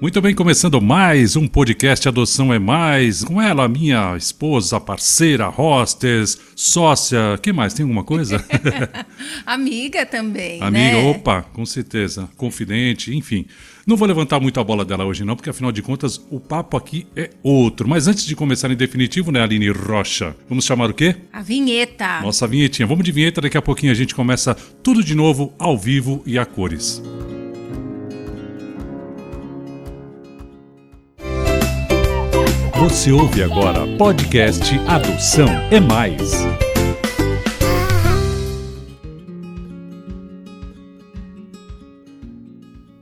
Muito bem, começando mais um podcast Adoção é Mais. Com ela, minha esposa, parceira, hostess, sócia. que mais? Tem alguma coisa? Amiga também. Amiga, né? opa, com certeza. Confidente, enfim. Não vou levantar muito a bola dela hoje, não, porque afinal de contas o papo aqui é outro. Mas antes de começar em definitivo, né, Aline Rocha? Vamos chamar o quê? A vinheta. Nossa vinhetinha. Vamos de vinheta, daqui a pouquinho a gente começa tudo de novo, ao vivo e a cores. Você ouve agora podcast Adoção é Mais.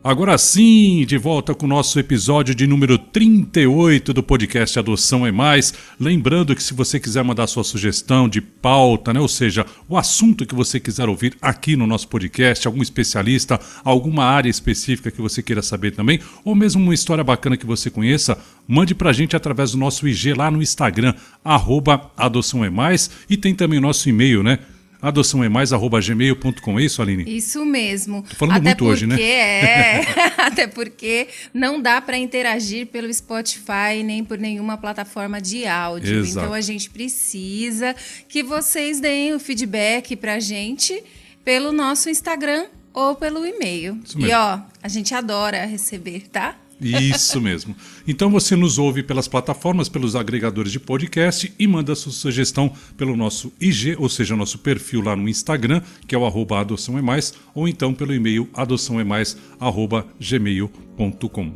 Agora sim, de volta com o nosso episódio de número 38 do podcast Adoção é Mais. Lembrando que se você quiser mandar sua sugestão de pauta, né, ou seja, o assunto que você quiser ouvir aqui no nosso podcast, algum especialista, alguma área específica que você queira saber também, ou mesmo uma história bacana que você conheça, mande pra gente através do nosso IG lá no Instagram, arroba Adoção é Mais, e tem também o nosso e-mail, né? Adoção é mais arroba gmail.com, é isso, Aline? Isso mesmo. Tô falando Até muito hoje, né? É, até porque não dá para interagir pelo Spotify nem por nenhuma plataforma de áudio. Exato. Então a gente precisa que vocês deem o feedback pra gente pelo nosso Instagram ou pelo e-mail. E ó, a gente adora receber, tá? Isso mesmo. Então você nos ouve pelas plataformas, pelos agregadores de podcast e manda sua sugestão pelo nosso IG, ou seja, nosso perfil lá no Instagram, que é o arroba adoção é mais, ou então pelo e-mail adoção é.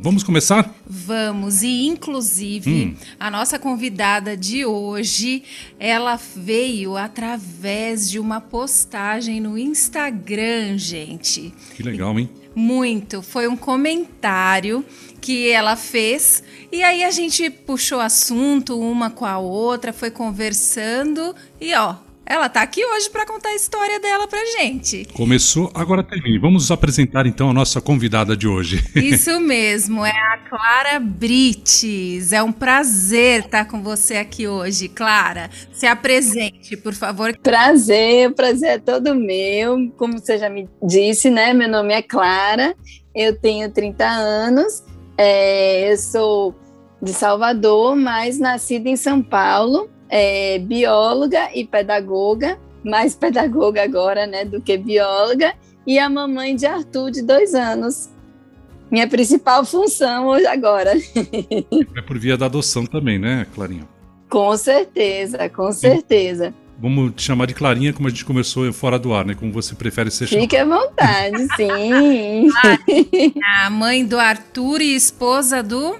Vamos começar? Vamos, e inclusive a nossa convidada de hoje, ela veio através de uma postagem no Instagram, gente. Que legal, hein? Muito, foi um comentário que ela fez e aí a gente puxou assunto uma com a outra, foi conversando e ó, ela tá aqui hoje para contar a história dela pra gente. Começou, agora termine. Vamos nos apresentar então a nossa convidada de hoje. Isso mesmo, é a Clara Brites. É um prazer estar com você aqui hoje, Clara. Se apresente, por favor. Prazer, o prazer é todo meu. Como você já me disse, né? Meu nome é Clara, eu tenho 30 anos, é, eu sou de Salvador, mas nascida em São Paulo, é, bióloga e pedagoga, mais pedagoga agora, né, do que bióloga, e a mamãe de Arthur, de dois anos. Minha principal função hoje agora. É por via da adoção também, né, Clarinha? Com certeza, com certeza. Vamos te chamar de Clarinha, como a gente começou fora do ar, né? Como você prefere ser chamada. Fique à vontade, sim. A mãe do Arthur e esposa do.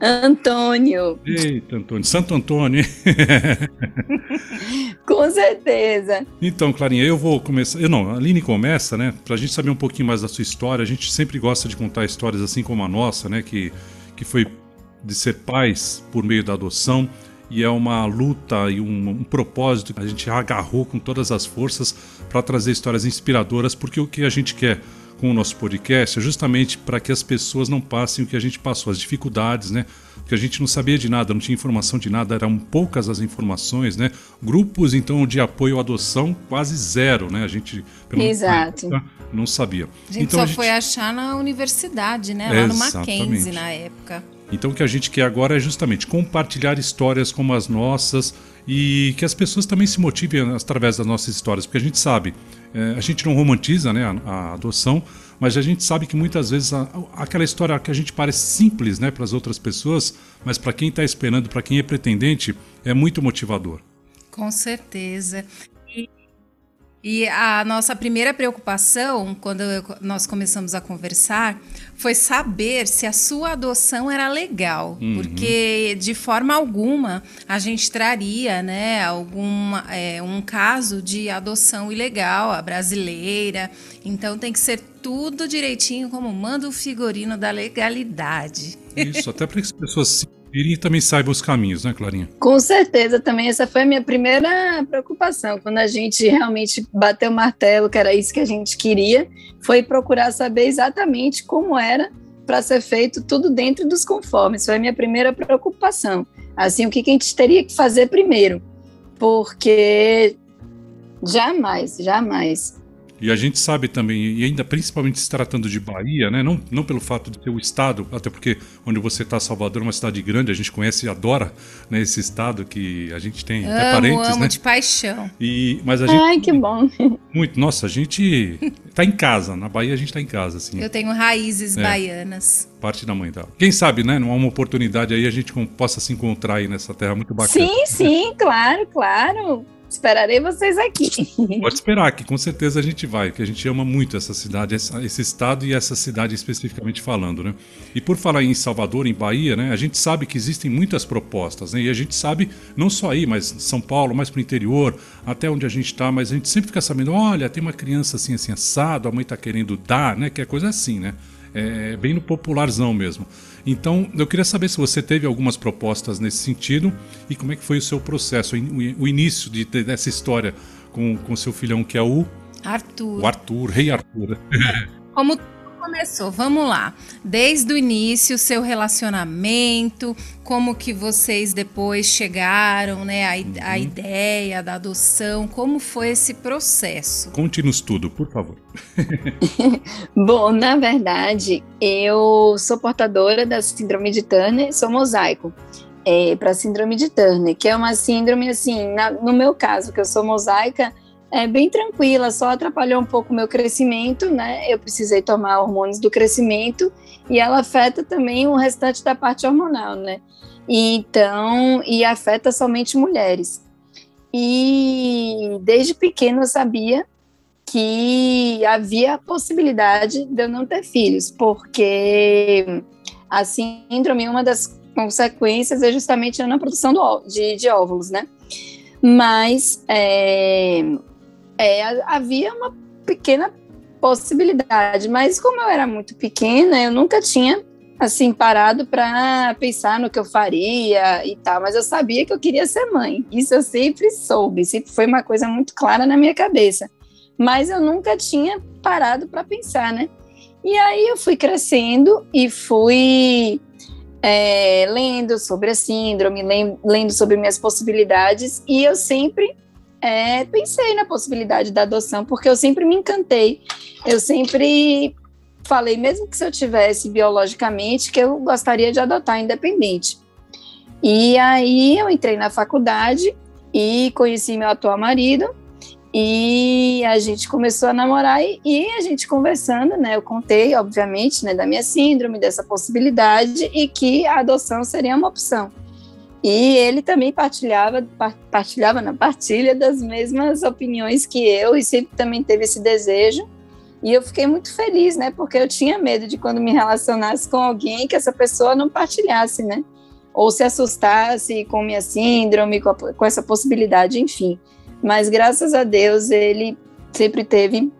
Antônio, Eita, Antônio. Santo Antônio, hein? com certeza. Então, Clarinha, eu vou começar. Eu não, a Aline começa, né? Pra gente saber um pouquinho mais da sua história. A gente sempre gosta de contar histórias assim como a nossa, né? Que, que foi de ser pais por meio da adoção. E é uma luta e um, um propósito que a gente agarrou com todas as forças para trazer histórias inspiradoras, porque o que a gente quer com o nosso podcast é justamente para que as pessoas não passem o que a gente passou, as dificuldades, né? Porque a gente não sabia de nada, não tinha informação de nada, eram poucas as informações, né? Grupos, então, de apoio à adoção, quase zero, né? A gente, pelo Exato. época, não sabia. A gente então, só a gente- foi achar na universidade, né? Lá no Exatamente. Mackenzie na época. Então o que a gente quer agora é justamente compartilhar histórias como as nossas e que as pessoas também se motivem através das nossas histórias, porque a gente sabe, é, a gente não romantiza né, a, a adoção, mas a gente sabe que muitas vezes a- aquela história que a gente parece simples né, para as outras pessoas, mas para quem está esperando, para quem é pretendente, é muito motivador. Com certeza. E, a nossa primeira preocupação, quando eu- nós começamos a conversar, foi saber se a sua adoção era legal. Porque, de forma alguma, a gente traria né, alguma, é, um caso de adoção ilegal, a brasileira. Então, tem que ser tudo direitinho, como manda o figurino da legalidade. Isso, até para que as pessoas se e também saibam os caminhos, né, Clarinha? Com certeza também essa foi a minha primeira preocupação, quando a gente realmente bateu o martelo, que era isso que a gente queria, foi procurar saber exatamente como era para ser feito tudo dentro dos conformes. Foi a minha primeira preocupação. Assim, o que que a gente teria que fazer primeiro? Porque jamais, jamais E a gente sabe também, e ainda principalmente se tratando de Bahia, né? Não, não pelo fato de ter o estado, até porque onde você está, Salvador, é uma cidade grande, a gente conhece e adora né, esse estado que a gente tem amo, até parentes, amo né? de paixão. E, mas a gente, Ai, que bom. muito, nossa, a gente tá em casa, na Bahia a gente tá em casa, assim. Eu tenho raízes É. baianas. Parte da mãe dela. Quem sabe, né? Numa uma oportunidade aí a gente possa se encontrar aí nessa terra muito bacana. Sim, sim, claro, claro. Esperarei vocês aqui. Pode esperar que com certeza a gente vai, que a gente ama muito essa cidade, essa- esse estado e essa cidade especificamente falando, né? E por falar em Salvador, em Bahia, né? A gente sabe que existem muitas propostas, né? E a gente sabe, não só aí, mas São Paulo, mais pro interior, até onde a gente tá, mas a gente sempre fica sabendo, olha, tem uma criança assim, assim, assado, a mãe tá querendo dar, né? Que é coisa assim, né? É bem no popularzão mesmo. Então, eu queria saber se você teve algumas propostas nesse sentido e como é que foi o seu processo, o in- o início de, de- dessa história com com seu filhão que é o, Arthur. o Arthur, Rei Arthur. Como começou? Vamos lá. Desde o início, seu relacionamento, como que vocês depois chegaram, né, a, i- a ideia da adoção, como foi esse processo? Conte-nos tudo, por favor. Bom, na verdade, eu sou portadora da síndrome de Turner, sou mosaico para síndrome de Turner, que é uma síndrome assim, na- no meu caso, que eu sou mosaica, é bem tranquila, só atrapalhou um pouco o meu crescimento, né? Eu precisei tomar hormônios do crescimento e ela afeta também o restante da parte hormonal, né? Então, e afeta somente mulheres. E desde pequeno eu sabia que havia a possibilidade de eu não ter filhos, porque a síndrome, uma das consequências é justamente a não produção do de, de óvulos, né? Mas é, é, havia uma pequena possibilidade, mas como eu era muito pequena, eu nunca tinha assim parado para pensar no que eu faria e tal, mas eu sabia que eu queria ser mãe. Isso eu sempre soube, sempre foi uma coisa muito clara na minha cabeça mas eu nunca tinha parado para pensar, né? E aí eu fui crescendo e fui é, lendo sobre a síndrome, lendo sobre minhas possibilidades, e eu sempre é, pensei na possibilidade da adoção, porque eu sempre me encantei, eu sempre falei, mesmo que se eu tivesse biologicamente, que eu gostaria de adotar independente. E aí eu entrei na faculdade e conheci meu atual marido, e a gente começou a namorar e, e a gente conversando, né? Eu contei, obviamente, né, da minha síndrome, dessa possibilidade e que a adoção seria uma opção. E ele também partilhava, par- partilhava na partilha das mesmas opiniões que eu e sempre também teve esse desejo. E eu fiquei muito feliz, né? Porque eu tinha medo de quando me relacionasse com alguém que essa pessoa não partilhasse, né? Ou se assustasse com minha síndrome, com, a- com essa possibilidade, enfim mas graças a Deus ele sempre teve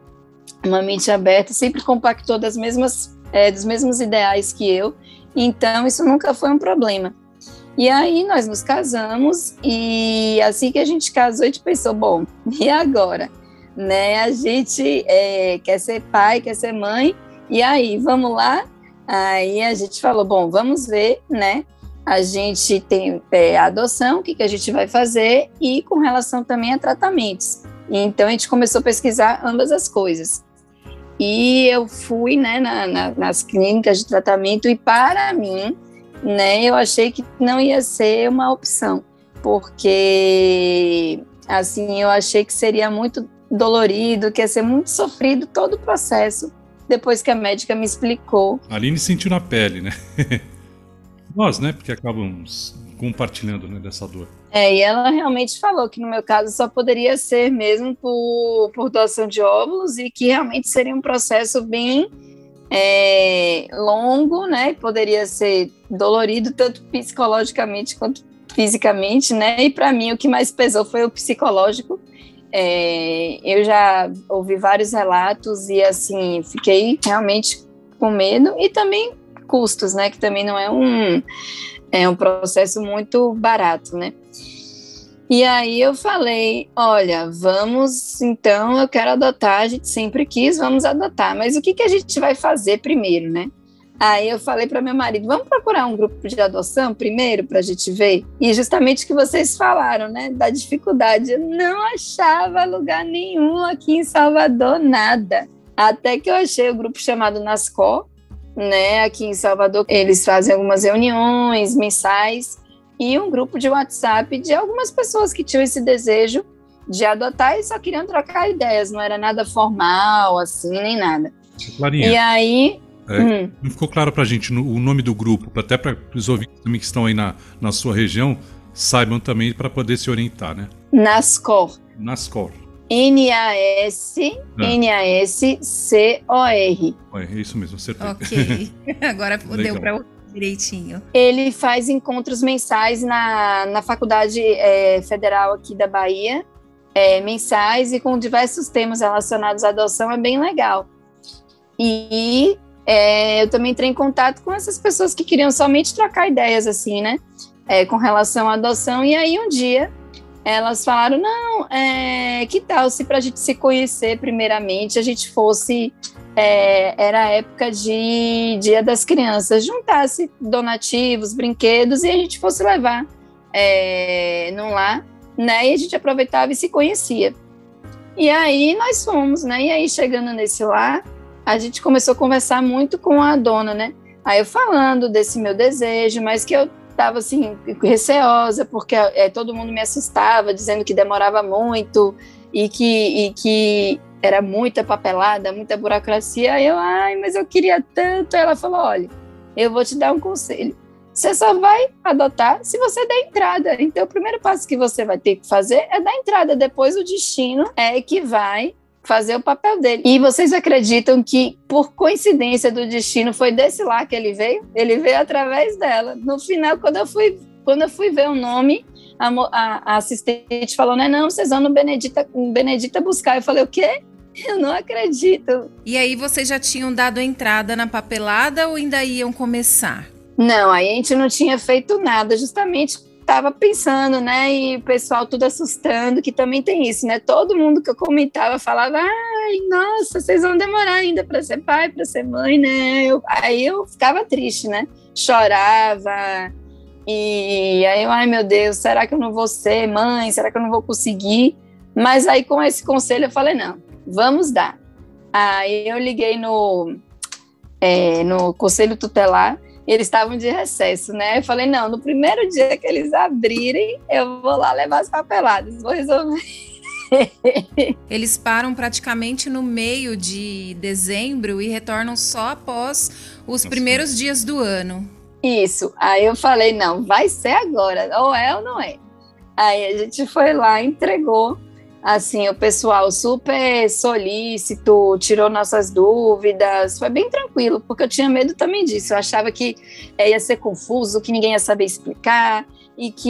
uma mente aberta, sempre compactou das mesmas, é, dos mesmos ideais que eu, então isso nunca foi um problema. E aí nós nos casamos e assim que a gente casou a gente pensou, bom, e agora? Né, a gente é, quer ser pai, quer ser mãe, e aí, vamos lá? Aí a gente falou, bom, vamos ver, né, a gente tem é, a adoção, o que, que a gente vai fazer, e com relação também a tratamentos. Então a gente começou a pesquisar ambas as coisas. E eu fui né, na, na, nas clínicas de tratamento, e para mim, né, eu achei que não ia ser uma opção, porque assim, eu achei que seria muito dolorido, que ia ser muito sofrido todo o processo, depois que a médica me explicou A Aline sentiu na pele, né? Nós, né? Porque acabamos compartilhando né, dessa dor. É, e ela realmente falou que no meu caso só poderia ser mesmo por, por doação de óvulos e que realmente seria um processo bem é, longo, né? Poderia ser dolorido tanto psicologicamente quanto fisicamente, né? E para mim o que mais pesou foi o psicológico. É, eu já ouvi vários relatos e assim fiquei realmente com medo e também custos, né? Que também não é um é um processo muito barato, né? E aí eu falei, olha, vamos, então eu quero adotar, a gente sempre quis, vamos adotar, mas o que, que a gente vai fazer primeiro, né? Aí eu falei para meu marido, vamos procurar um grupo de adoção primeiro para a gente ver. E justamente o que vocês falaram, né, da dificuldade, eu não achava lugar nenhum aqui em Salvador nada. Até que eu achei o grupo chamado Nascó, né, aqui em Salvador. Eles fazem algumas reuniões mensais e um grupo de WhatsApp de algumas pessoas que tinham esse desejo de adotar e só queriam trocar ideias, não era nada formal assim, nem nada. Clarinha. E aí é, hum. Não ficou claro para a gente no, o nome do grupo, até para os ouvintes também que estão aí na, na sua região saibam também para poder se orientar, né? Nascor. Nascor. N-A-S, ah. N-A-S-C-O-R. É isso mesmo, acertei. Ok, agora deu para direitinho. Ele faz encontros mensais na, na Faculdade é, Federal aqui da Bahia, é, mensais e com diversos temas relacionados à adoção, é bem legal. E é, eu também entrei em contato com essas pessoas que queriam somente trocar ideias, assim, né? É, com relação à adoção. E aí, um dia, elas falaram: não, é, que tal se para a gente se conhecer, primeiramente, a gente fosse. É, era a época de Dia das Crianças, juntasse donativos, brinquedos e a gente fosse levar é, num lar, né? E a gente aproveitava e se conhecia. E aí nós fomos, né? E aí chegando nesse lar, a gente começou a conversar muito com a dona, né? Aí eu falando desse meu desejo, mas que eu estava assim receosa porque é, todo mundo me assustava dizendo que demorava muito e que, e que era muita papelada, muita burocracia. Eu, ai, mas eu queria tanto. Ela falou, olha, eu vou te dar um conselho. Você só vai adotar se você der entrada. Então, o primeiro passo que você vai ter que fazer é dar entrada. Depois, o destino é que vai fazer o papel dele. E vocês acreditam que, por coincidência do destino, foi desse lá que ele veio? Ele veio através dela. No final, quando eu fui, quando eu fui ver o nome, a, a, a assistente falou: né, não, vocês vão no Benedita, Benedita buscar. Eu falei: o quê? Eu não acredito. E aí, vocês já tinham dado entrada na papelada ou ainda iam começar? Não, aí a gente não tinha feito nada, justamente tava pensando, né? E o pessoal tudo assustando, que também tem isso, né? Todo mundo que eu comentava falava: ai, nossa, vocês vão demorar ainda para ser pai, para ser mãe, né? Eu, aí eu ficava triste, né? Chorava. E aí eu, ai meu Deus, será que eu não vou ser mãe? Será que eu não vou conseguir? Mas aí com esse conselho eu falei: não, vamos dar. Aí eu liguei no, é, no conselho tutelar eles estavam de recesso, né? Eu falei, não, no primeiro dia que eles abrirem, eu vou lá levar as papeladas, vou resolver. Eles param praticamente no meio de dezembro e retornam só após os primeiros dias do ano. Isso. Aí eu falei, não, vai ser agora, ou é ou não é. Aí a gente foi lá, entregou assim, o pessoal super solícito, tirou nossas dúvidas, foi bem tranquilo, porque eu tinha medo também disso, eu achava que é, ia ser confuso, que ninguém ia saber explicar e que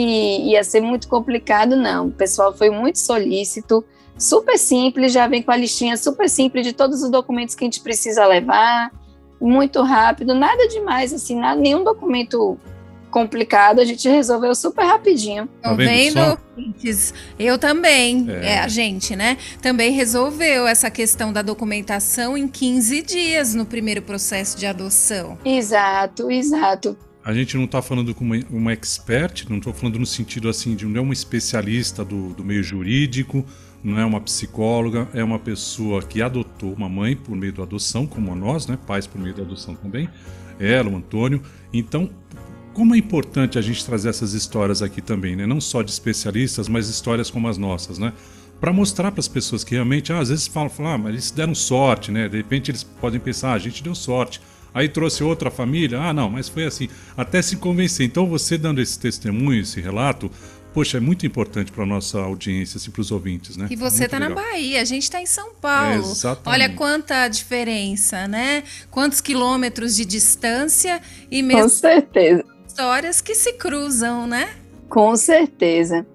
ia ser muito complicado, não, o pessoal foi muito solícito, super simples, já vem com a listinha super simples de todos os documentos que a gente precisa levar, muito rápido, nada demais, assim, nada, nenhum documento complicado, a gente resolveu super rapidinho. Tá vendo? Eu também, é. é. a gente, né? Também resolveu essa questão da documentação em 15 dias no primeiro processo de adoção. Exato, exato. A gente não está falando com uma, uma expert, não estou falando no sentido assim de não é uma especialista do, do meio jurídico, não é uma psicóloga, é uma pessoa que adotou uma mãe por meio da adoção, como a nós, né? Pais por meio da adoção também. Ela, o Antônio. Então, como é importante a gente trazer essas histórias aqui também, né? Não só de especialistas, mas histórias como as nossas, né? Para mostrar para as pessoas que realmente, ah, às vezes falam, falam, ah, mas eles deram sorte, né? De repente eles podem pensar, ah, a gente deu sorte. Aí trouxe outra família, ah, não, mas foi assim. Até se convencer. Então você dando esse testemunho, esse relato, poxa, é muito importante para nossa audiência, assim, para os ouvintes, né? E você está na Bahia, a gente está em São Paulo. É, exatamente. Olha quanta diferença, né? Quantos quilômetros de distância e mesmo. Com certeza histórias que se cruzam, né? Com certeza.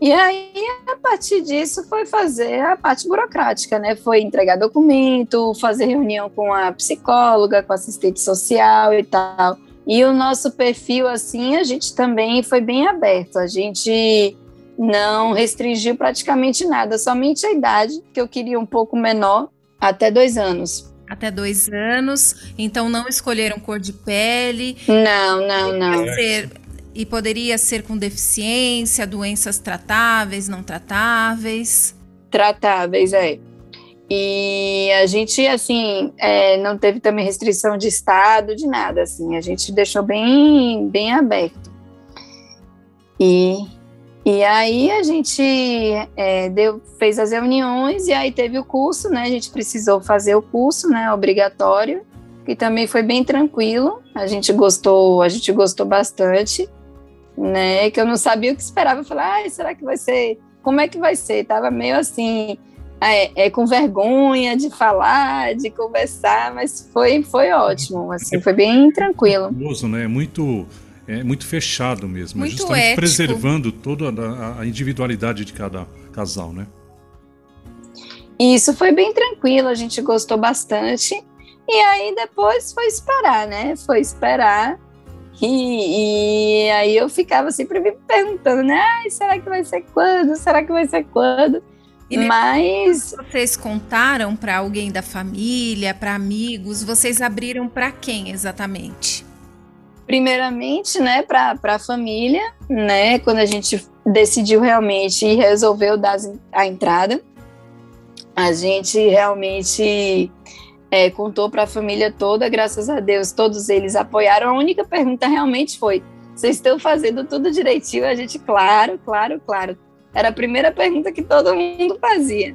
E aí, a partir disso, foi fazer a parte burocrática, né? Foi entregar documento, fazer reunião com a psicóloga, com a assistente social e tal. E o nosso perfil, assim, a gente também foi bem aberto. A gente não restringiu praticamente nada, somente a idade, que eu queria um pouco menor, até dois anos. Até dois anos. Então não escolheram cor de pele. Não, não, não. Ser, e poderia ser com deficiência, doenças tratáveis, não tratáveis. Tratáveis, é. E a gente, assim, é, não teve também restrição de estado, de nada, assim. A gente deixou bem, bem aberto. E, e aí a gente é, deu, fez as reuniões e aí teve o curso, né? A gente precisou fazer o curso, né? Obrigatório, que também foi bem tranquilo. A gente gostou, a gente gostou bastante, né? Que eu não sabia o que esperava. Eu falei, ah, será que vai ser? Como é que vai ser? Tava meio assim, é, é, com vergonha de falar, de conversar, mas foi, foi ótimo, assim, foi bem tranquilo. Famoso, né? Muito é muito fechado mesmo, muito justamente ético. preservando toda a, a, individualidade de cada casal, né? Isso foi bem tranquilo, a gente gostou bastante. E aí depois foi esperar, né? Foi esperar. E, e aí eu ficava sempre me perguntando, né? Ai, será que vai ser quando? Será que vai ser quando? E Mas vocês contaram para alguém da família, para amigos, vocês abriram para quem exatamente? Primeiramente, né, para a família, né, quando a gente decidiu realmente e resolveu dar a entrada, a gente realmente é, contou para a família toda, graças a Deus, todos eles apoiaram. A única pergunta realmente foi: vocês estão fazendo tudo direitinho? A gente, claro, claro, claro era a primeira pergunta que todo mundo fazia.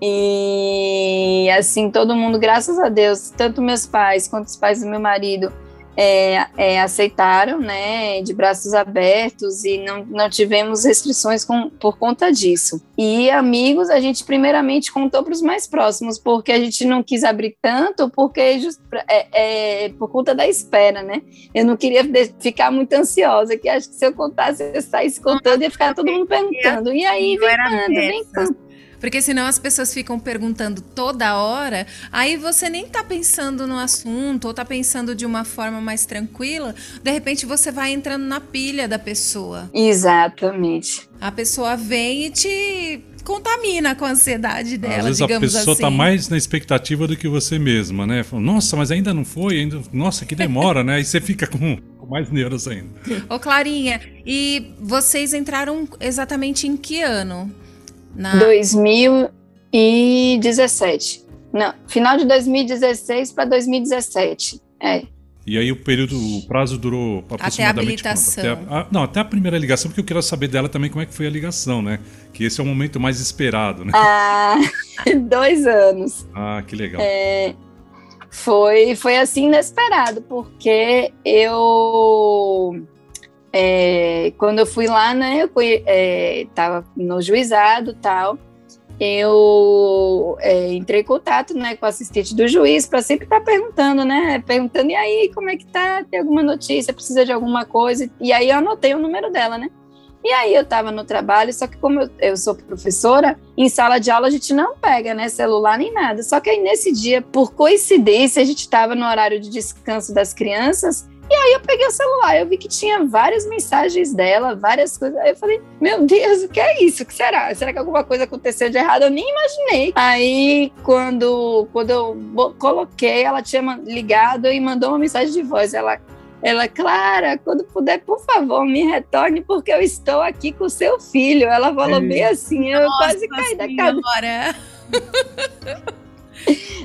E assim, todo mundo, graças a Deus, tanto meus pais quanto os pais do meu marido, é, é, aceitaram, né, de braços abertos e não, não tivemos restrições com, por conta disso. E amigos, a gente primeiramente contou para os mais próximos, porque a gente não quis abrir tanto, porque just, é, é, por conta da espera, né? Eu não queria ficar muito ansiosa, que acho que se eu contasse, eu saísse contando, ia ficar todo mundo perguntando. E aí, vem quando, vem quando. Porque senão as pessoas ficam perguntando toda hora, aí você nem tá pensando no assunto, ou tá pensando de uma forma mais tranquila, de repente você vai entrando na pilha da pessoa. Exatamente. A pessoa vem e te contamina com a ansiedade dela, Às vezes a pessoa está assim. mais na expectativa do que você mesma, né? Nossa, mas ainda não foi, ainda... nossa, que demora, né? E você fica com, com mais neuros ainda. Ô Clarinha, e vocês entraram exatamente em que ano? Na... 2017. Não, final de 2016 para 2017. É. E aí o período, o prazo durou aproximadamente até a habilitação. Até a, não, até a primeira ligação, porque eu quero saber dela também como é que foi a ligação, né? Que esse é o momento mais esperado, né? Ah, dois anos. Ah, que legal. É, foi, foi assim inesperado, porque eu é, quando eu fui lá, né, eu estava é, no juizado tal, eu é, entrei em contato né, com o assistente do juiz para sempre estar tá perguntando, né? Perguntando, e aí, como é que tá? Tem alguma notícia? Precisa de alguma coisa? E aí eu anotei o número dela, né? E aí eu estava no trabalho, só que como eu, eu, sou professora, em sala de aula a gente não pega, né, celular nem nada. Só que aí nesse dia, por coincidência, a gente estava no horário de descanso das crianças e aí eu peguei o celular, eu vi que tinha várias mensagens dela, várias coisas. Aí eu falei, meu Deus, o que é isso? O que será? Será que alguma coisa aconteceu de errado? Eu nem imaginei. Aí, quando, quando eu coloquei, ela tinha ligado e mandou uma mensagem de voz. Ela, ela, Clara, quando puder, por favor, me retorne, porque eu estou aqui com seu filho. Ela falou bem assim, eu Nossa quase caí da cadeira.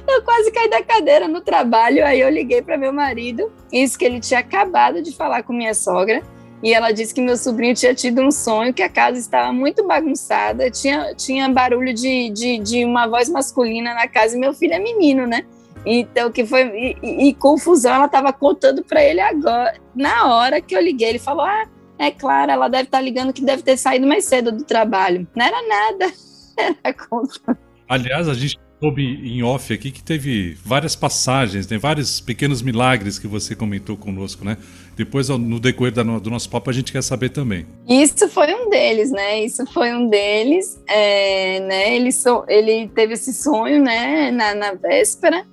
Eu quase caí da cadeira no trabalho, aí eu liguei para meu marido, isso que ele tinha acabado de falar com minha sogra, e ela disse que meu sobrinho tinha tido um sonho, que a casa estava muito bagunçada, tinha, tinha barulho de, de, de uma voz masculina na casa, e meu filho é menino, né? Então, que foi. E, e, confusão, ela estava contando para ele agora, na hora que eu liguei. Ele falou: Ah, é claro, ela deve estar tá ligando que deve ter saído mais cedo do trabalho. Não era nada. Era conta. Aliás, a gente soube em off aqui que teve várias passagens, né? vários pequenos milagres que você comentou conosco, né? Depois, no decorrer do nosso papo, a gente quer saber também. Isso foi um deles, né? Isso foi um deles. É, né? Ele, so, ele teve esse sonho, né? Na, na véspera.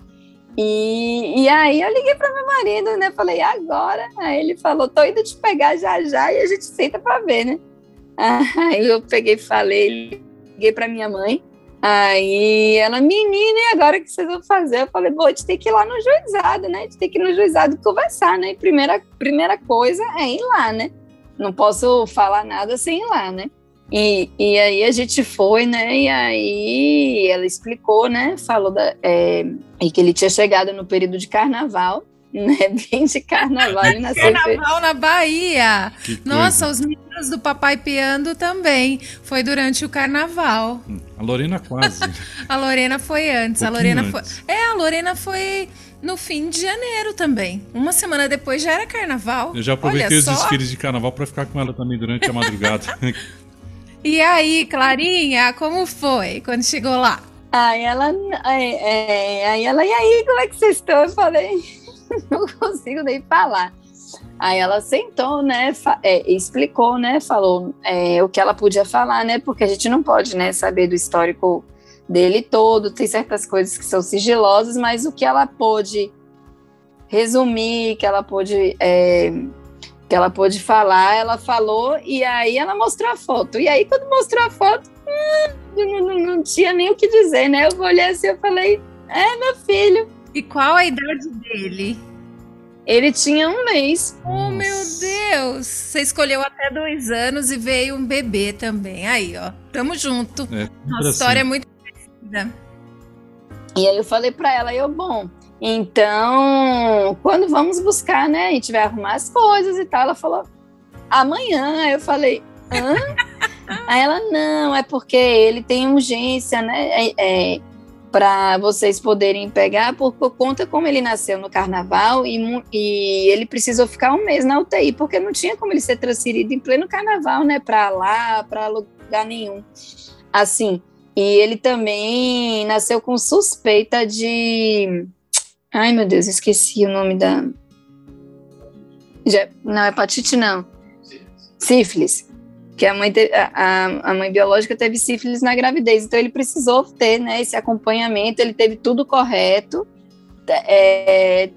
E, e aí eu liguei para meu marido, né? Falei, agora? Aí ele falou, tô indo te pegar já já e a gente senta para ver, né? Aí eu peguei falei, liguei para minha mãe Aí ela, menina, e agora que vocês vão fazer? Eu falei, bom, a gente tem que ir lá no juizado, né? A gente tem que ir no juizado conversar, né? Primeira, primeira coisa é ir lá, né? Não posso falar nada sem ir lá, né? E, e aí a gente foi, né? E aí ela explicou, né? Falou da, é, que ele tinha chegado no período de carnaval, né? Bem de carnaval. Ele nasceu carnaval na Bahia. Nossa, os meninos do Papai Piando também. Foi durante o carnaval. A Lorena quase. a Lorena foi antes. Um a Lorena antes. foi. É, a Lorena foi no fim de janeiro também. Uma semana depois já era carnaval. Eu já aproveitei Olha os só. desfiles de carnaval para ficar com ela também durante a madrugada. E aí, Clarinha, como foi quando chegou lá? Aí ela, aí, é, aí ela, e aí, como é que vocês estão? Eu falei, não consigo nem falar. Aí ela sentou, né, é, explicou, né, falou é, o que ela podia falar, né, porque a gente não pode, né, saber do histórico dele todo, tem certas coisas que são sigilosas, mas o que ela pôde resumir, que ela pôde é, que ela pôde falar, ela falou e aí ela mostrou a foto. E aí, quando mostrou a foto, hum, não, não, não, tinha nem o que dizer, né? Eu olhei assim e falei, é meu filho. E qual a idade dele? Ele tinha um mês. Oh, meu Deus! Você escolheu até dois anos e veio um bebê também. Aí, ó. Tamo junto. É, Nossa assim. história é muito parecida. E aí eu falei para ela, eu, bom, então, quando vamos buscar, né? A gente vai arrumar as coisas e tal. Ela falou, amanhã. Eu falei, hã? Aí ela, não, é porque ele tem urgência, né? É, é, para vocês poderem pegar, por, conta como ele nasceu no carnaval e, e, ele precisou ficar um mês na UTI, porque não tinha como ele ser transferido em pleno carnaval, né? Para lá, para lugar nenhum. Assim, e ele também nasceu com suspeita de Ai, meu Deus, esqueci o nome da. Não, hepatite não. Sífilis. Que a mãe, te... a, a mãe biológica teve sífilis na gravidez, então ele precisou ter né, esse acompanhamento, ele teve tudo correto. É...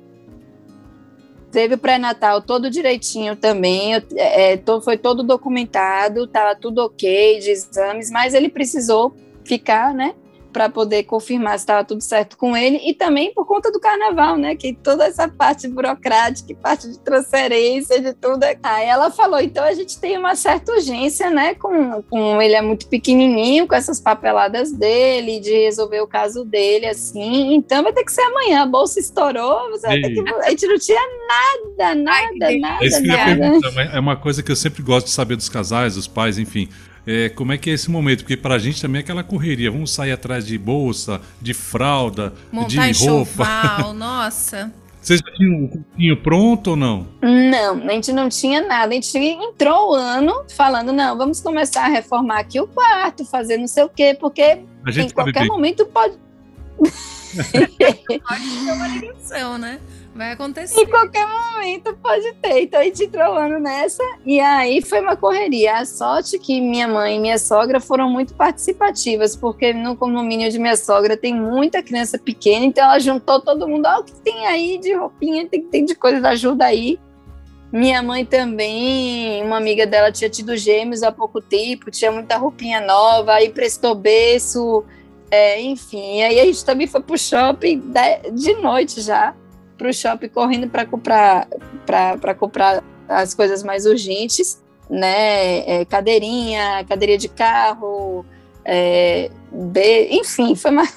Teve o pré-natal todo direitinho também, é, foi todo documentado, estava tudo ok de exames, mas ele precisou ficar, né, para poder confirmar se estava tudo certo com ele e também por conta do carnaval, né? Que toda essa parte burocrática, parte de transferência, de tudo. Aí ela falou: então a gente tem uma certa urgência, né? Com, com ele é muito pequenininho, com essas papeladas dele, de resolver o caso dele, assim. Então vai ter que ser amanhã. A bolsa estourou, você vai ter que... a gente não tinha nada, nada, nada, é nada. É uma coisa que eu sempre gosto de saber dos casais, dos pais, enfim. É, como é que é esse momento? Porque para a gente também é aquela correria. Vamos sair atrás de bolsa, de fralda, Montar de roupa. Enxoval, nossa. Vocês já tinham o cursinho pronto ou não? Não, a gente não tinha nada. A gente entrou o ano falando, não, vamos começar a reformar aqui o quarto, fazer não sei o quê, porque em qualquer momento pode... pode ter uma ligação, né? Vai acontecer. Em qualquer momento pode ter. Então a gente entrou nessa e aí foi uma correria. A sorte que minha mãe e minha sogra foram muito participativas, porque no condomínio de minha sogra tem muita criança pequena, então ela juntou todo mundo. Olha o que tem aí de roupinha, tem, de coisa, ajuda aí. Minha mãe também, uma amiga dela tinha tido gêmeos há pouco tempo, tinha muita roupinha nova, aí prestou berço, é, enfim. Aí a gente também foi pro shopping de noite já para o shopping correndo para comprar para comprar as coisas mais urgentes, né? É, cadeirinha, cadeirinha de carro, é, B, enfim, foi uma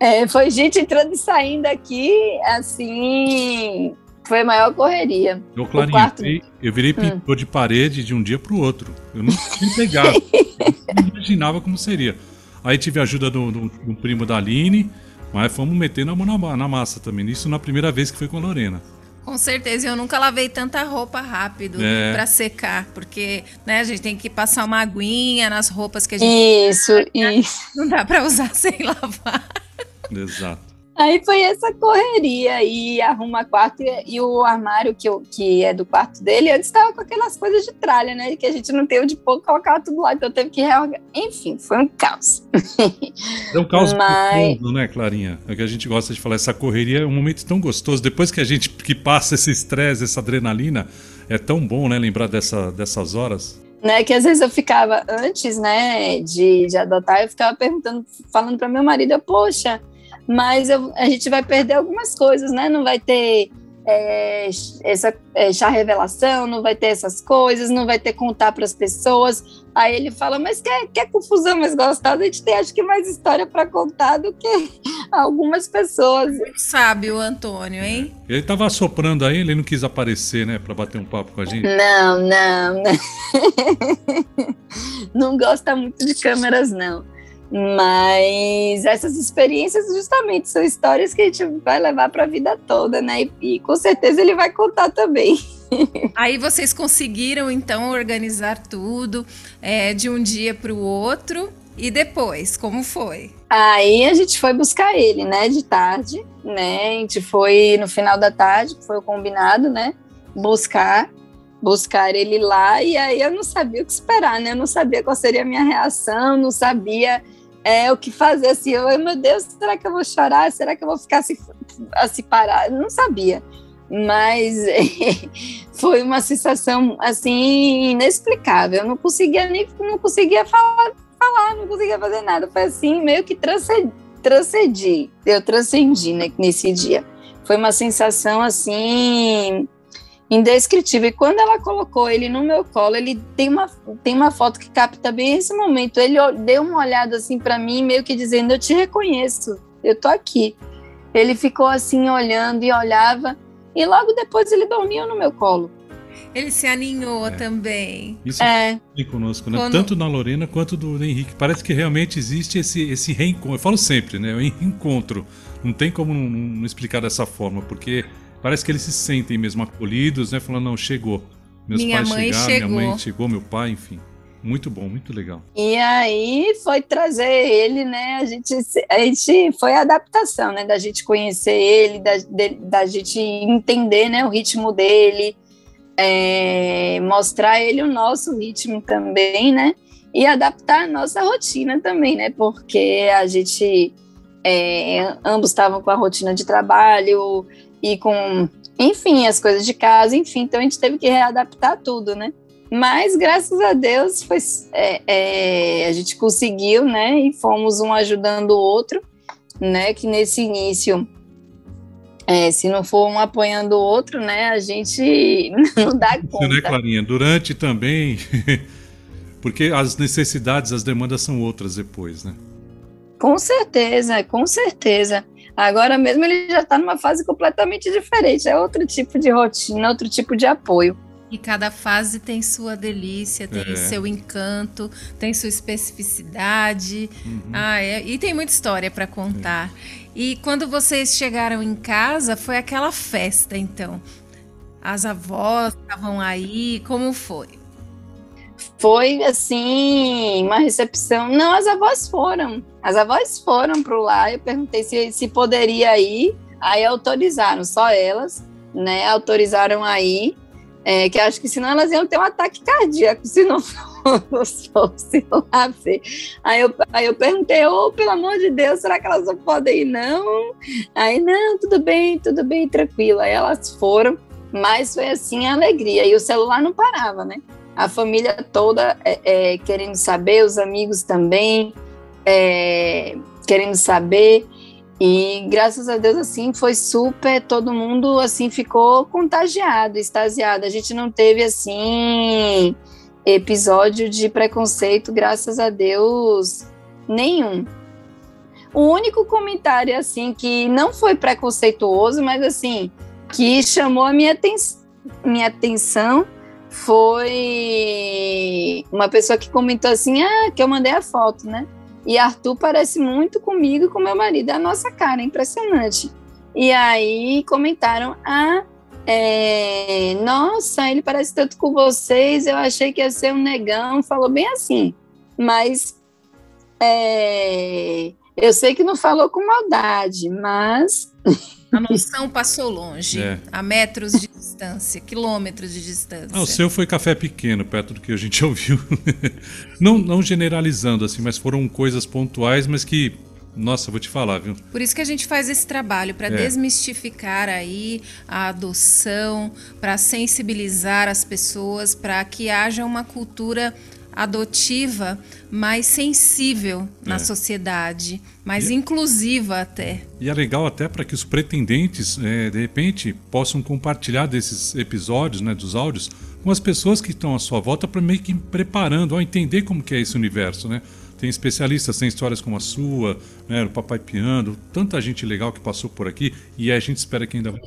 é, foi gente entrando e saindo aqui, assim, foi a maior correria. Eu, Clarinha, quarto... eu virei, hum. pintor de parede de um dia para o outro. Eu não tinha pegado. não imaginava como seria. Aí tive a ajuda do, do, do primo da Aline, mas fomos metendo a mão na, na, massa também. Isso na primeira vez que foi com a Lorena. Com certeza, eu nunca lavei tanta roupa rápido é. para secar, porque né, a gente tem que passar uma aguinha nas roupas que a gente. Isso, isso. Não dá para usar sem lavar. Exato. Aí foi essa correria e arruma quarto e, e, o armário que, eu, que é do quarto dele, antes estava com aquelas coisas de tralha, né? Que a gente não teve de pouco colocar tudo lá, então teve que reorganizar. Enfim, foi um caos. É um caos Mas... profundo, né, Clarinha? É o que a gente gosta de falar, essa correria é um momento tão gostoso. Depois que a gente que passa esse estresse, essa adrenalina, é tão bom, né, lembrar dessa, dessas horas. né, que às vezes eu ficava, antes, né, de, de adotar, eu ficava perguntando, falando para meu marido, poxa, mas eu, a gente vai perder algumas coisas, né, não vai ter é, essa é, chá revelação, não vai ter essas coisas, não vai ter contar para as pessoas. Aí ele fala, mas quer, quer confusão mais gostosa? A gente tem acho que mais história para contar do que algumas pessoas. Muito sábio, Antônio, hein? Ele estava soprando aí, ele não quis aparecer, né, para bater um papo com a gente. Não, não, não. não gosta muito de câmeras, não. Mas essas experiências justamente são histórias que a gente vai levar para a vida toda, né? E, e, com certeza ele vai contar também. Aí vocês conseguiram então organizar tudo é, de um dia para o outro e depois, como foi? Aí a gente foi buscar ele, né, de tarde, né? A gente foi no final da tarde, que foi o combinado, né? Buscar buscar ele lá e aí eu não sabia o que esperar, né? Eu não sabia qual seria a minha reação, não sabia é, o que fazer assim. Eu, meu Deus, será que eu vou chorar? Será que eu vou ficar assim, assim parar? Não sabia. Mas foi uma sensação assim inexplicável. Eu não conseguia nem não conseguia falar, falar, não conseguia fazer nada. Foi assim meio que transcedi, transcendi. Eu transcendi né, nesse dia. Foi uma sensação assim indescritível. E quando ela colocou ele no meu colo, ele tem uma, tem uma foto que capta bem esse momento. Ele deu uma olhada assim para mim, meio que dizendo: Eu te reconheço, eu tô aqui. Ele ficou assim olhando e olhava, e logo depois ele dormiu no meu colo. Ele se aninhou é. também. Isso é conosco, né? Quando... Tanto na Lorena quanto do Henrique. Parece que realmente existe esse, esse reencontro. Eu falo sempre, né? O reencontro. Não tem como não, não explicar dessa forma, porque parece que eles se sentem mesmo acolhidos, né? Falando, não, chegou. Meus minha pais mãe chegaram, chegou. minha mãe chegou, meu pai, enfim. Muito bom, muito legal. E aí foi trazer ele, né? A gente, a gente foi a adaptação, né? Da gente conhecer ele, da, de, da gente entender, né? O ritmo dele, é, mostrar ele o nosso ritmo também, né? E adaptar a nossa rotina também, né? Porque a gente é, ambos estavam com a rotina de trabalho, e com, enfim, as coisas de casa, enfim, então a gente teve que readaptar tudo, né? Mas graças a Deus foi, é, é, a gente conseguiu, né? E fomos um ajudando o outro, né? Que nesse início, é, se não for um apoiando o outro, né? A gente não dá conta. Né, Clarinha? Durante também, porque as necessidades, as demandas são outras depois, né? Com certeza, com certeza. Agora mesmo ele já está numa fase completamente diferente, é outro tipo de rotina, outro tipo de apoio. E cada fase tem sua delícia, tem é. seu encanto, tem sua especificidade. Uhum. Ah, é, e tem muita história para contar. É. E quando vocês chegaram em casa, foi aquela festa, então. As avós estavam aí, como foi? Foi assim uma recepção. Não, as avós foram. As avós foram para lá. Eu perguntei se, se poderia ir. Aí autorizaram, só elas, né? Autorizaram aí. É, que acho que senão elas iam ter um ataque cardíaco se não fosse lá ver. Aí eu, aí eu perguntei, oh, pelo amor de Deus, será que elas não podem ir? Não. Aí, não, tudo bem, tudo bem, tranquilo. Aí elas foram, mas foi assim a alegria. E o celular não parava, né? A família toda é, é, querendo saber, os amigos também é, querendo saber. E graças a Deus, assim, foi super, todo mundo, assim, ficou contagiado, extasiado. A gente não teve, assim, episódio de preconceito, graças a Deus, nenhum. O único comentário, assim, que não foi preconceituoso, mas, assim, que chamou a minha, minha atenção foi uma pessoa que comentou assim: ah, que eu mandei a foto, né? E Arthur parece muito comigo e com meu marido, é a nossa cara, é impressionante. E aí comentaram: ah, é, nossa, ele parece tanto com vocês, eu achei que ia ser um negão, falou bem assim. Mas é, eu sei que não falou com maldade, mas A noção passou longe, é. a metros de distância, quilômetros de distância. Ah, o seu foi café pequeno, perto do que a gente ouviu. não, não generalizando assim, mas foram coisas pontuais, mas que Nossa, vou te falar, viu? Por isso que a gente faz esse trabalho, para É. desmistificar aí a adoção, para sensibilizar as pessoas, para que haja uma cultura adotiva mais sensível na É. sociedade, mais inclusiva até. E é legal até para que os pretendentes, é, de repente, possam compartilhar desses episódios, né, dos áudios, com as pessoas que estão à sua volta para meio que ir preparando, ó, entender como que é esse universo, né? Tem especialistas, tem histórias como a sua, né, o Papai Piano, tanta gente legal que passou por aqui e a gente espera que ainda vai.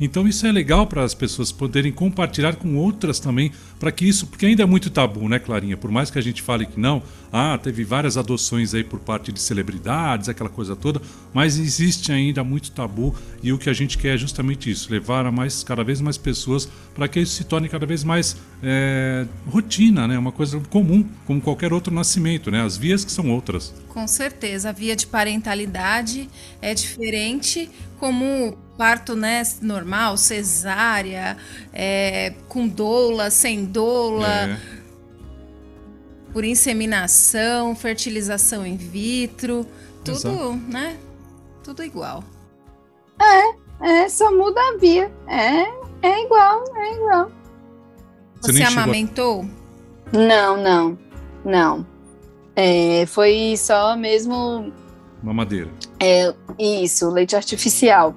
Então isso é legal para as pessoas poderem compartilhar com outras também, para que isso, porque ainda é muito tabu, né, Clarinha? Por mais que a gente fale que não, ah, teve várias adoções aí por parte de celebridades, aquela coisa toda, mas existe ainda muito tabu e o que a gente quer é justamente isso, levar a mais, cada vez mais pessoas para que isso se torne cada vez mais é, rotina, né? Uma coisa comum, como qualquer outro nascimento, né? As vias que são outras. Com certeza, a via de parentalidade é diferente, como parto né, normal, cesárea, é, com doula, sem doula, É, por inseminação, fertilização in vitro, tudo, Exato. né? Tudo igual. É, só muda a via. É, é igual, é igual. Você Você, chegou a- amamentou? Não, não, não. É, foi só mesmo mamadeira. é, isso, leite artificial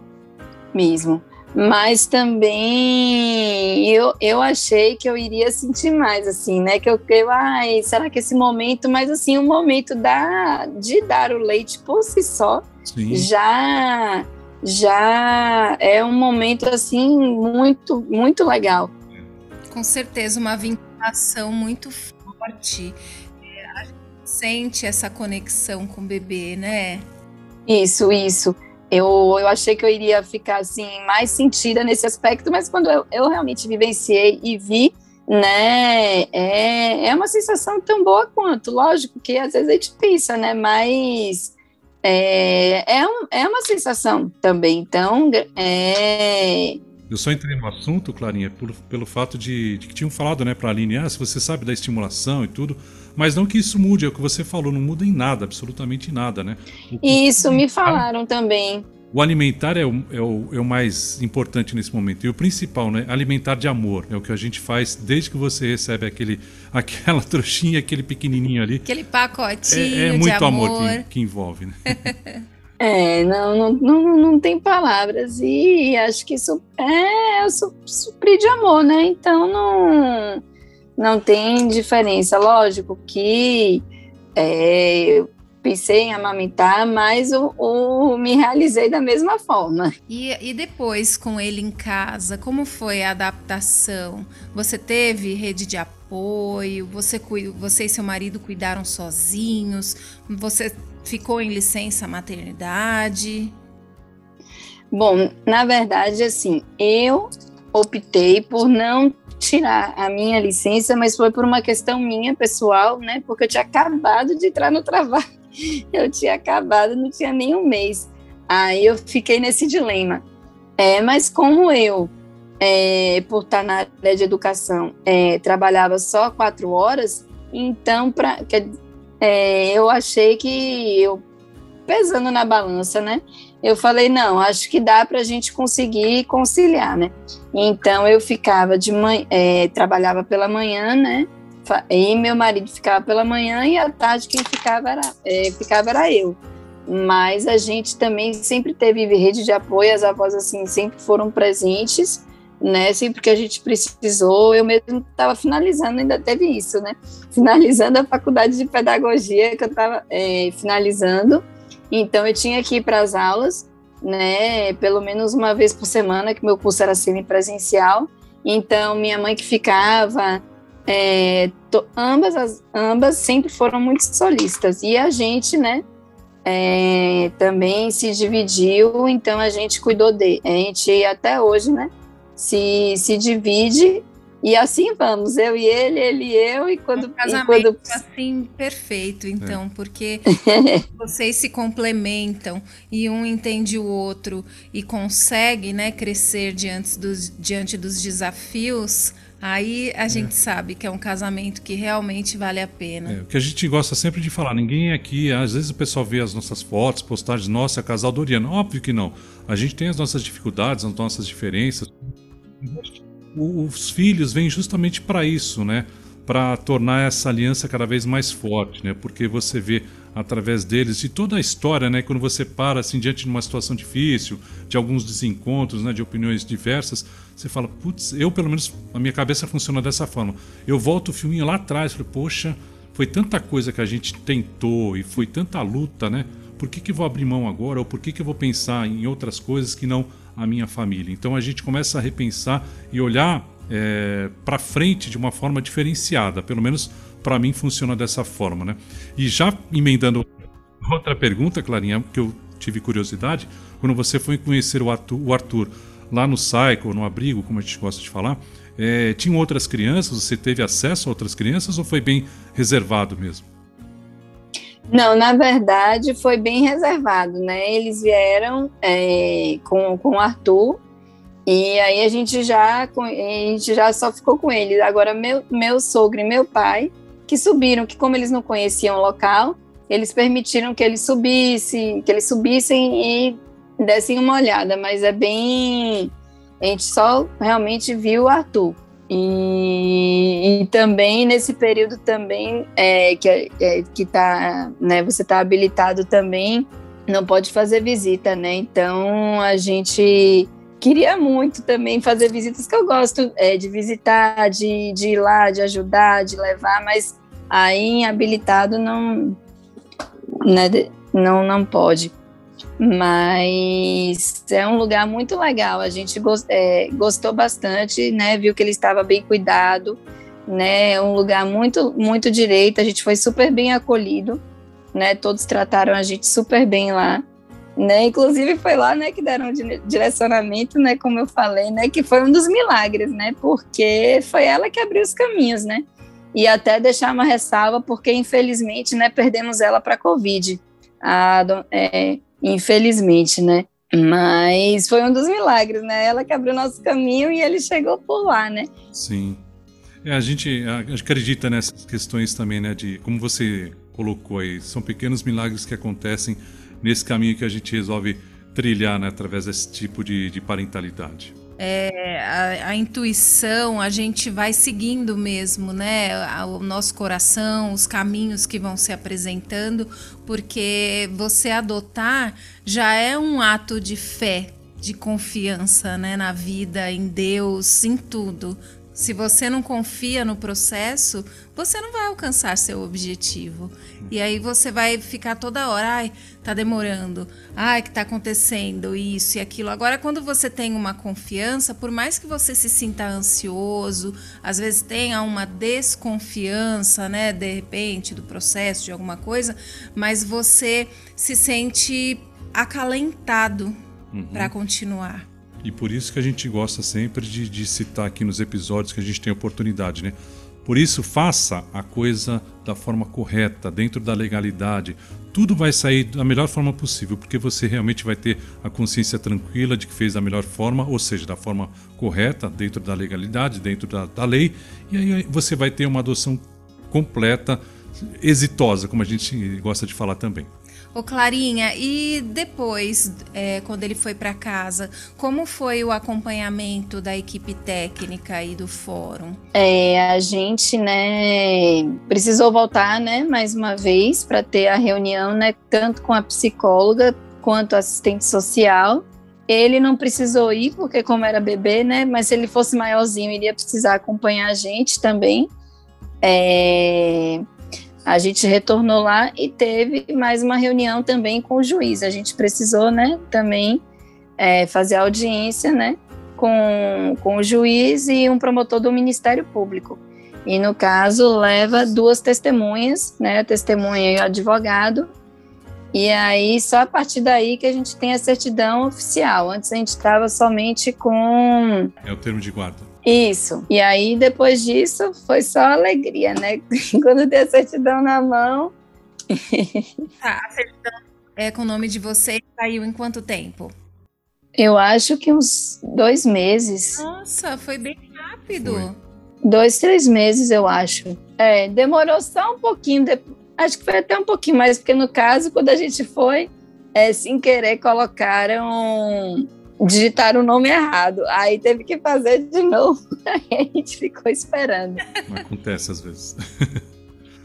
mesmo. Mas também eu, eu achei que eu iria sentir mais, assim, né? Que eu, eu ai, será que esse momento, mas assim, o momento da, de dar o leite por si só Sim. já já é um momento assim muito muito legal. Com certeza, uma vinculação muito forte. É, a gente sente essa conexão com o bebê, né? Isso, isso. Eu, eu achei que eu iria ficar assim mais sentida nesse aspecto, mas quando eu, eu realmente vivenciei e vi, né, é, é uma sensação tão boa quanto, lógico que às vezes a gente pensa, né, mas é, é, um, é uma sensação também, então é, Eu só entrei no assunto, Clarinha, por- pelo fato de, de que tinham falado, né, pra Aline, ah, se você sabe da estimulação e tudo, mas não que isso mude, é o que você falou, não muda em nada, absolutamente nada, né? O, isso me falaram também. o alimentar é o, é, o, é o mais importante nesse momento. E o principal, né? Alimentar de amor. É o que a gente faz desde que você recebe aquele, aquela trouxinha, aquele pequenininho ali. Aquele pacotinho É, é de muito amor. amor que, que envolve, né? É, não, não, não, não tem palavras. E acho que isso é su- suprir de amor, né? Então não, não tem diferença. Lógico que é, eu pensei em amamentar, mas o, o- me realizei da mesma forma. E, e depois, com ele em casa, como foi a adaptação? Você teve rede de apoio? Você, você e seu marido cuidaram sozinhos? Você ficou em licença maternidade? Bom, na verdade, assim, eu optei por não tirar a minha licença, mas foi por uma questão minha pessoal, né? Porque eu tinha acabado de entrar no trabalho. Eu tinha acabado, não tinha nem um mês. Aí eu fiquei nesse dilema. É, mas como eu, é, por estar na área de educação, é, trabalhava só quatro horas, então pra, quer- é, eu achei que eu pesando na balança, né? Eu falei, não, acho que dá para a gente conseguir conciliar, né? Então eu ficava de manhã, é, trabalhava pela manhã, né? E meu marido ficava pela manhã e à tarde quem ficava era, é, ficava era eu. Mas a gente também sempre teve rede de apoio, as avós assim sempre foram presentes, né? Sempre que a gente precisou, eu mesmo estava finalizando, ainda teve isso, né? Finalizando a faculdade de pedagogia que eu estava finalizando. Então eu tinha que ir para as aulas, né, pelo menos uma vez por semana, que meu curso era semipresencial. Então minha mãe que ficava, é, to- ambas as, ambas sempre foram muito solistas e a gente, né, é, também se dividiu. Então a gente cuidou de, a gente até hoje, né, se se divide e assim vamos, eu e ele, ele e eu e quando, Um e casamento quando assim perfeito, então, porque vocês se complementam e um entende o outro e consegue, né, crescer diante dos, diante dos desafios, Aí a gente sabe que é um casamento que realmente vale a pena. É, o que a gente gosta sempre de falar, ninguém aqui, às vezes o pessoal vê as nossas fotos, postagens, nossa, é casal Doriano. Óbvio que não. A gente tem as nossas dificuldades, as nossas diferenças. Os filhos vêm justamente para isso, né? Para tornar essa aliança cada vez mais forte, né? Porque você vê através deles e toda a história, né? Quando você para assim diante de uma situação difícil, de alguns desencontros, né? De opiniões diversas, você fala, putz, eu pelo menos a minha cabeça funciona dessa forma. Eu volto o filminho lá atrás, falei, poxa, foi tanta coisa que a gente tentou e foi tanta luta, né? Por que, que eu vou abrir mão agora? Ou por que, que eu vou pensar em outras coisas que não a minha família? Então a gente começa a repensar e olhar é, para frente de uma forma diferenciada. Pelo menos para mim funciona dessa forma, né? E já emendando outra pergunta, Clarinha, que eu tive curiosidade, quando você foi conhecer o Arthur, o Arthur lá no Cycle, no abrigo, como a gente gosta de falar, é, tinham outras crianças? Você teve acesso a outras crianças ou foi bem reservado mesmo? Não, na verdade foi bem reservado, né? Eles vieram é, com, com o Arthur e aí a gente já a gente já só ficou com ele. Agora meu meu sogro e meu pai que subiram, que como eles não conheciam o local, eles permitiram que eles subissem, que eles subissem e dessem uma olhada, mas é bem a gente só realmente viu o Arthur. E, e, também nesse período também é, que, é, que tá, né, você está habilitado também, não pode fazer visita, né? Então a gente queria muito também fazer visitas que eu gosto é, de visitar, de, de ir lá, de ajudar, de levar, mas aí habilitado não, né, não, não pode mas é um lugar muito legal. A gente gost, é, gostou bastante, né? Viu que ele estava bem cuidado, né? É um lugar muito muito direito. A gente foi super bem acolhido, né? Todos trataram a gente super bem lá, né? Inclusive foi lá, né, que deram direcionamento, né? Como eu falei, né? Que foi um dos milagres, né? Porque foi ela que abriu os caminhos, né? E até deixar uma ressalva, porque infelizmente, né? Perdemos ela para a Covid. A, é, infelizmente, né? Mas foi um dos milagres, né? Ela que abriu nosso caminho e ele chegou por lá, né? Sim. É, a gente acredita nessas questões também, né? De como você colocou aí, são pequenos milagres que acontecem nesse caminho que a gente resolve trilhar, né? Através desse tipo de, de parentalidade é, a, a, intuição, a gente vai seguindo mesmo, né? O nosso coração, os caminhos que vão se apresentando, porque você adotar já é um ato de fé, de confiança, né? Na vida, em Deus, em tudo. Se você não confia no processo, você não vai alcançar seu objetivo. E aí você vai ficar toda hora, ai, tá demorando, ai, que tá acontecendo isso e aquilo. Agora, quando você tem uma confiança, por mais que você se sinta ansioso, às vezes tenha uma desconfiança, né, de repente, do processo, de alguma coisa, mas você se sente acalentado uhum. para continuar. E por isso que a gente gosta sempre de, de, citar aqui nos episódios que a gente tem oportunidade, né? Por isso, faça a coisa da forma correta, dentro da legalidade. Tudo vai sair da melhor forma possível, porque você realmente vai ter a consciência tranquila de que fez da melhor forma, ou seja, da forma correta, dentro da legalidade, dentro da, da lei, e aí você vai ter uma adoção completa, exitosa, como a gente gosta de falar também. Ô Clarinha, e depois, é, quando ele foi para casa, como foi o acompanhamento da equipe técnica e do fórum? É, a gente, né, precisou voltar, né, mais uma vez para ter a reunião, né, tanto com a psicóloga quanto assistente social. Ele não precisou ir porque como era bebê, né, mas se ele fosse maiorzinho, iria precisar acompanhar a gente também. É, a gente retornou lá e teve mais uma reunião também com o juiz. A gente precisou, né, também é, fazer audiência, né, com, com o juiz e um promotor do Ministério Público. E no caso leva duas testemunhas, né, testemunha e o advogado. E aí só a partir daí que a gente tem a certidão oficial. Antes a gente estava somente com é o termo de guarda. Isso. E aí, depois disso, foi só alegria, né? Quando deu a certidão na mão. tá, a certidão é com o nome de você saiu em quanto tempo? Eu acho que uns dois meses. Nossa, foi bem rápido. Foi. Dois, três meses, eu acho. É, demorou só um pouquinho, de... acho que foi até um pouquinho mais, porque no caso, quando a gente foi, é, sem querer, colocaram digitaram o nome errado. Aí teve que fazer de novo. Aí a gente ficou esperando. Acontece às vezes.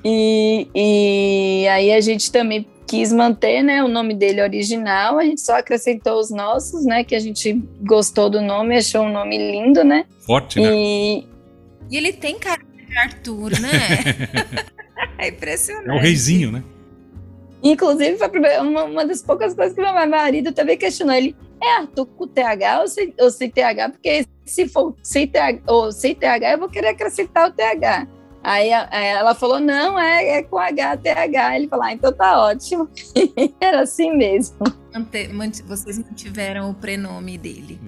E, e aí a gente também quis manter né, o nome dele original, a gente só acrescentou os nossos, né? Que a gente gostou do nome, achou um nome lindo, né? Forte, né? E, e ele tem cara de Arthur, né? é impressionante. É o reizinho, né? Inclusive, foi uma, uma das poucas coisas que meu marido também questionou. Ele, é Arthur com TH ou sem, ou sem TH? Porque se for sem TH, ou sem TH, eu vou querer acrescentar o TH. Aí ela falou, não, é, é com HTH. Ele falou, ah, então tá ótimo. Era assim mesmo. Vocês mantiveram o prenome dele.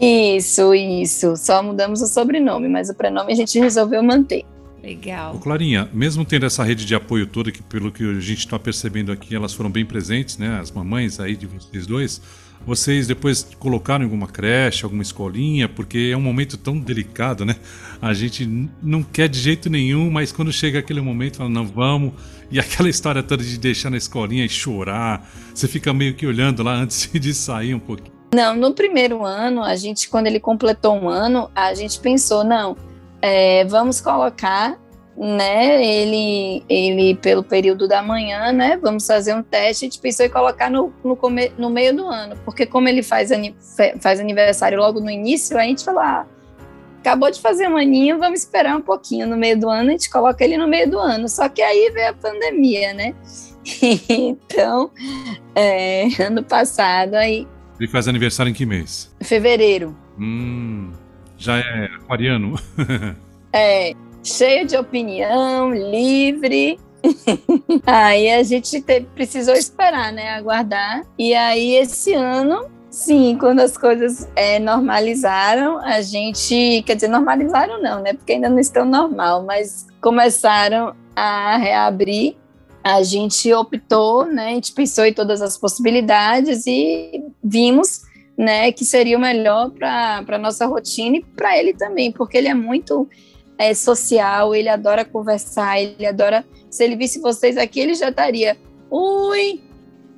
É. Isso, isso. Só mudamos o sobrenome, mas o prenome a gente resolveu manter. Legal. Ô, Clarinha, mesmo tendo essa rede de apoio toda, que pelo que a gente está percebendo aqui, elas foram bem presentes, né? As mamães aí de vocês dois. Vocês depois colocaram em alguma creche, alguma escolinha, porque é um momento tão delicado, né? A gente não quer de jeito nenhum, mas quando chega aquele momento, fala, não, vamos. E aquela história toda de deixar na escolinha e chorar, você fica meio que olhando lá antes de sair um pouquinho. Não, no primeiro ano, a gente, quando ele completou um ano, a gente pensou, não, é, vamos colocar né, ele, ele pelo período da manhã, né, vamos fazer um teste, a gente pensou em colocar no, no, come, no meio do ano, porque como ele faz, faz aniversário logo no início, a gente falou, ah, acabou de fazer um aninho, vamos esperar um pouquinho no meio do ano, a gente coloca ele no meio do ano, só que aí veio a pandemia, né, então, é, ano passado, aí... Ele faz aniversário em que mês? Fevereiro. Hum, já é aquariano? é, cheio de opinião, livre. aí a gente teve, precisou esperar, né? Aguardar. E aí esse ano, sim, quando as coisas é, normalizaram, a gente, quer dizer, normalizaram não, né? Porque ainda não estão normal, mas começaram a reabrir. A gente optou, né? A gente pensou em todas as possibilidades e vimos né, que seria o melhor para a nossa rotina e para ele também, porque ele é muito é, social, ele adora conversar, ele adora. Se ele visse vocês aqui, ele já estaria. Ui,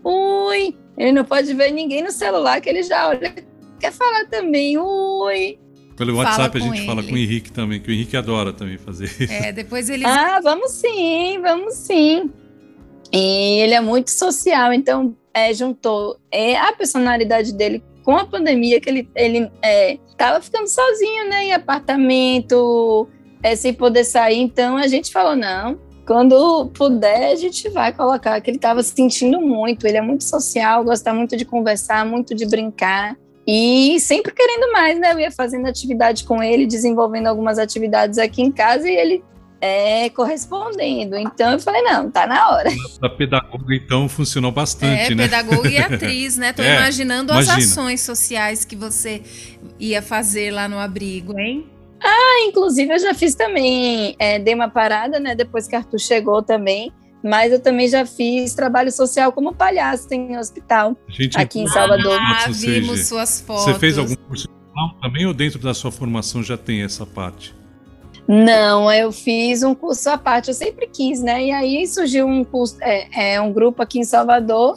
ui. Ele não pode ver ninguém no celular, que ele já olha, quer falar também. Ui. Pelo WhatsApp a gente ele. fala com o Henrique também, que o Henrique adora também fazer isso. É, depois ele. Ah, vamos sim, vamos sim. E ele é muito social, então é, juntou é, a personalidade dele com a pandemia, que ele, ele é, tava ficando sozinho, né, em apartamento, é, sem poder sair. Então a gente falou: não, quando puder, a gente vai colocar, que ele estava sentindo muito. Ele é muito social, gosta muito de conversar, muito de brincar. E sempre querendo mais, né? Eu ia fazendo atividade com ele, desenvolvendo algumas atividades aqui em casa e ele é, correspondendo. Então eu falei, não, tá na hora. A pedagoga, então, funcionou bastante, é, né? Pedagoga e atriz, né? Tô é, imaginando imagina. as ações sociais que você ia fazer lá no abrigo, hein? Ah, inclusive eu já fiz também, é, dei uma parada, né, depois que Arthur chegou também, mas eu também já fiz trabalho social como palhaço em hospital, Gente, aqui em Salvador. Ah, vimos suas fotos. Você fez algum curso também ou dentro da sua formação já tem essa parte? Não, eu fiz um curso à parte, eu sempre quis, né? E aí surgiu um curso, é, é um grupo aqui em Salvador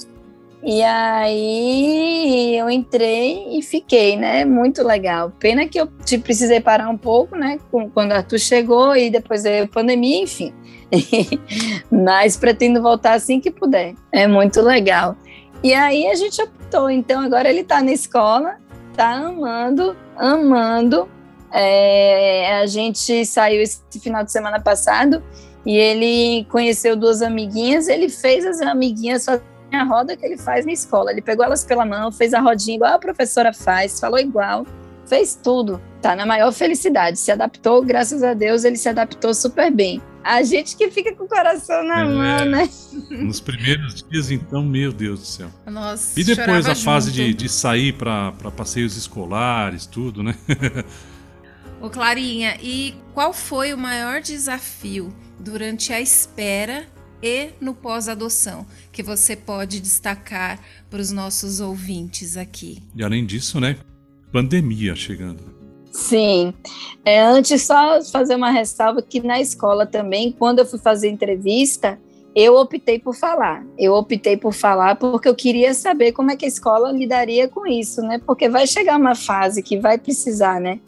e aí eu entrei e fiquei, né? Muito legal. Pena que eu te precisei parar um pouco, né? Quando Arthur chegou e depois a pandemia, enfim. Mas pretendo voltar assim que puder. É muito legal. E aí a gente optou. Então agora ele está na escola, tá amando, amando. É, a gente saiu esse final de semana passado e ele conheceu duas amiguinhas. Ele fez as amiguinhas a roda que ele faz na escola. Ele pegou elas pela mão, fez a rodinha igual a professora faz, falou igual, fez tudo. Tá na maior felicidade. Se adaptou, graças a Deus, ele se adaptou super bem. A gente que fica com o coração na é, mão, né? Nos primeiros dias, então, meu Deus do céu. Nossa, e depois a fase de, de, sair para passeios escolares, tudo, né? Ô Clarinha, e qual foi o maior desafio durante a espera e no pós-adoção, que você pode destacar para os nossos ouvintes aqui. E além disso, né? Pandemia chegando. Sim. É, antes, só fazer uma ressalva que na escola também, quando eu fui fazer entrevista, eu optei por falar. Eu optei por falar porque eu queria saber como é que a escola lidaria com isso, né? Porque vai chegar uma fase que vai precisar, né?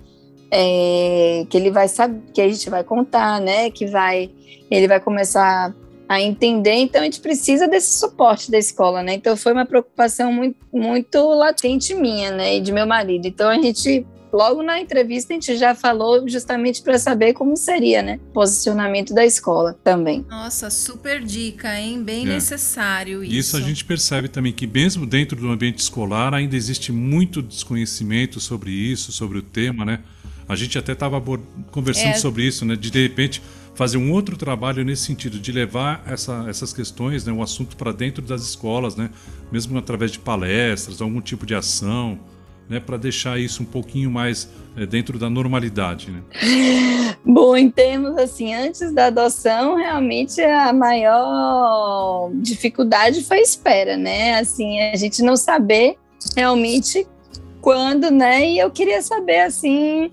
É, que ele vai saber, que a gente vai contar, né? Que vai, ele vai começar a entender. Então a gente precisa desse suporte da escola, né? Então foi uma preocupação muito, muito latente minha, né? E de meu marido. Então a gente logo na entrevista a gente já falou justamente para saber como seria, né? Posicionamento da escola também. Nossa, super dica, hein? Bem é. necessário isso. Isso a gente percebe também que mesmo dentro do ambiente escolar ainda existe muito desconhecimento sobre isso, sobre o tema, né? A gente até estava conversando é. sobre isso, né? De de repente fazer um outro trabalho nesse sentido de levar essa, essas questões, né, o assunto para dentro das escolas, né, mesmo através de palestras, algum tipo de ação né, para deixar isso um pouquinho mais é, dentro da normalidade? Né? Bom, em termos assim, antes da adoção, realmente a maior dificuldade foi a espera, né? Assim, a gente não saber realmente quando, né? E eu queria saber assim,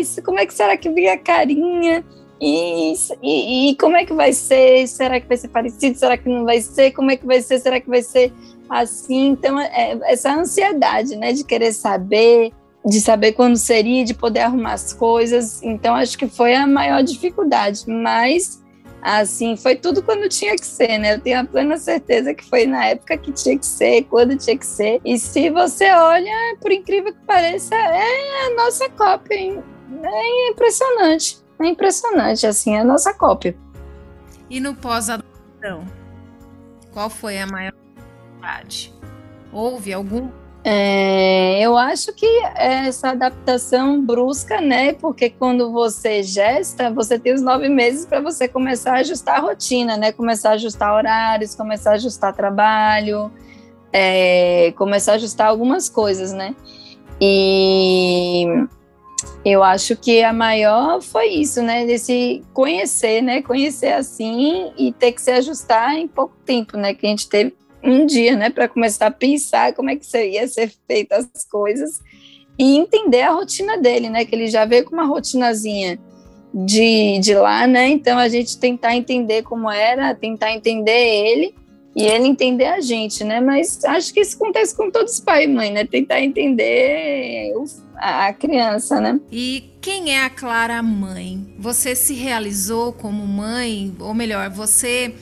isso, como é que será que vinha a carinha? E, e, e, como é que vai ser? Será que vai ser parecido? Será que não vai ser? Como é que vai ser? Será que vai ser assim. Então, é, essa ansiedade, né, de querer saber, de saber quando seria, de poder arrumar as coisas. Então, acho que foi a maior dificuldade. Mas, assim, foi tudo quando tinha que ser, né? Eu tenho a plena certeza que foi na época que tinha que ser, quando tinha que ser. E se você olha, por incrível que pareça, é a nossa cópia. Hein? É impressionante. É impressionante, assim, é a nossa cópia. E no pós-adoção? Qual foi a maior Houve algum? É, eu acho que essa adaptação brusca, né? Porque quando você gesta, você tem os nove meses para você começar a ajustar a rotina, né? Começar a ajustar horários, começar a ajustar trabalho, é, começar a ajustar algumas coisas, né? E eu acho que a maior foi isso, né? Desse conhecer, né? Conhecer assim e ter que se ajustar em pouco tempo, né? Que a gente teve um dia, né, para começar a pensar como é que seria ser feitas as coisas e entender a rotina dele, né, que ele já veio com uma rotinazinha de, de lá, né, então a gente tentar entender como era, tentar entender ele e ele entender a gente, né, mas acho que isso acontece com todos os pais e mãe, né, tentar entender a, a criança, né. E quem é a Clara mãe? Você se realizou como mãe, ou melhor, você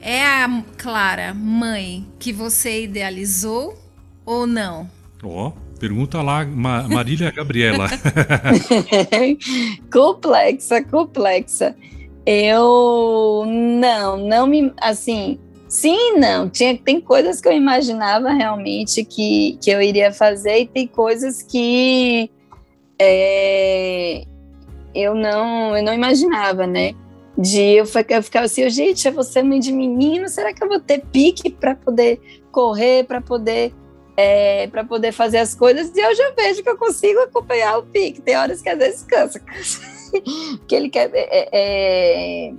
é a Clara, mãe, que você idealizou ou não? Ó, oh, pergunta lá, Ma Marília Gabriela. complexa, complexa. Eu não, não me assim. Sim, não. Tinha, tem coisas que eu imaginava realmente que, que eu iria fazer e tem coisas que é, eu não eu não imaginava, né? de eu, eu ficava assim, gente, é você mãe de menino, será que eu vou ter pique para poder correr, para poder é, para poder fazer as coisas? E eu já vejo que eu consigo acompanhar o pique. Tem horas que às vezes cansa, que ele quer é,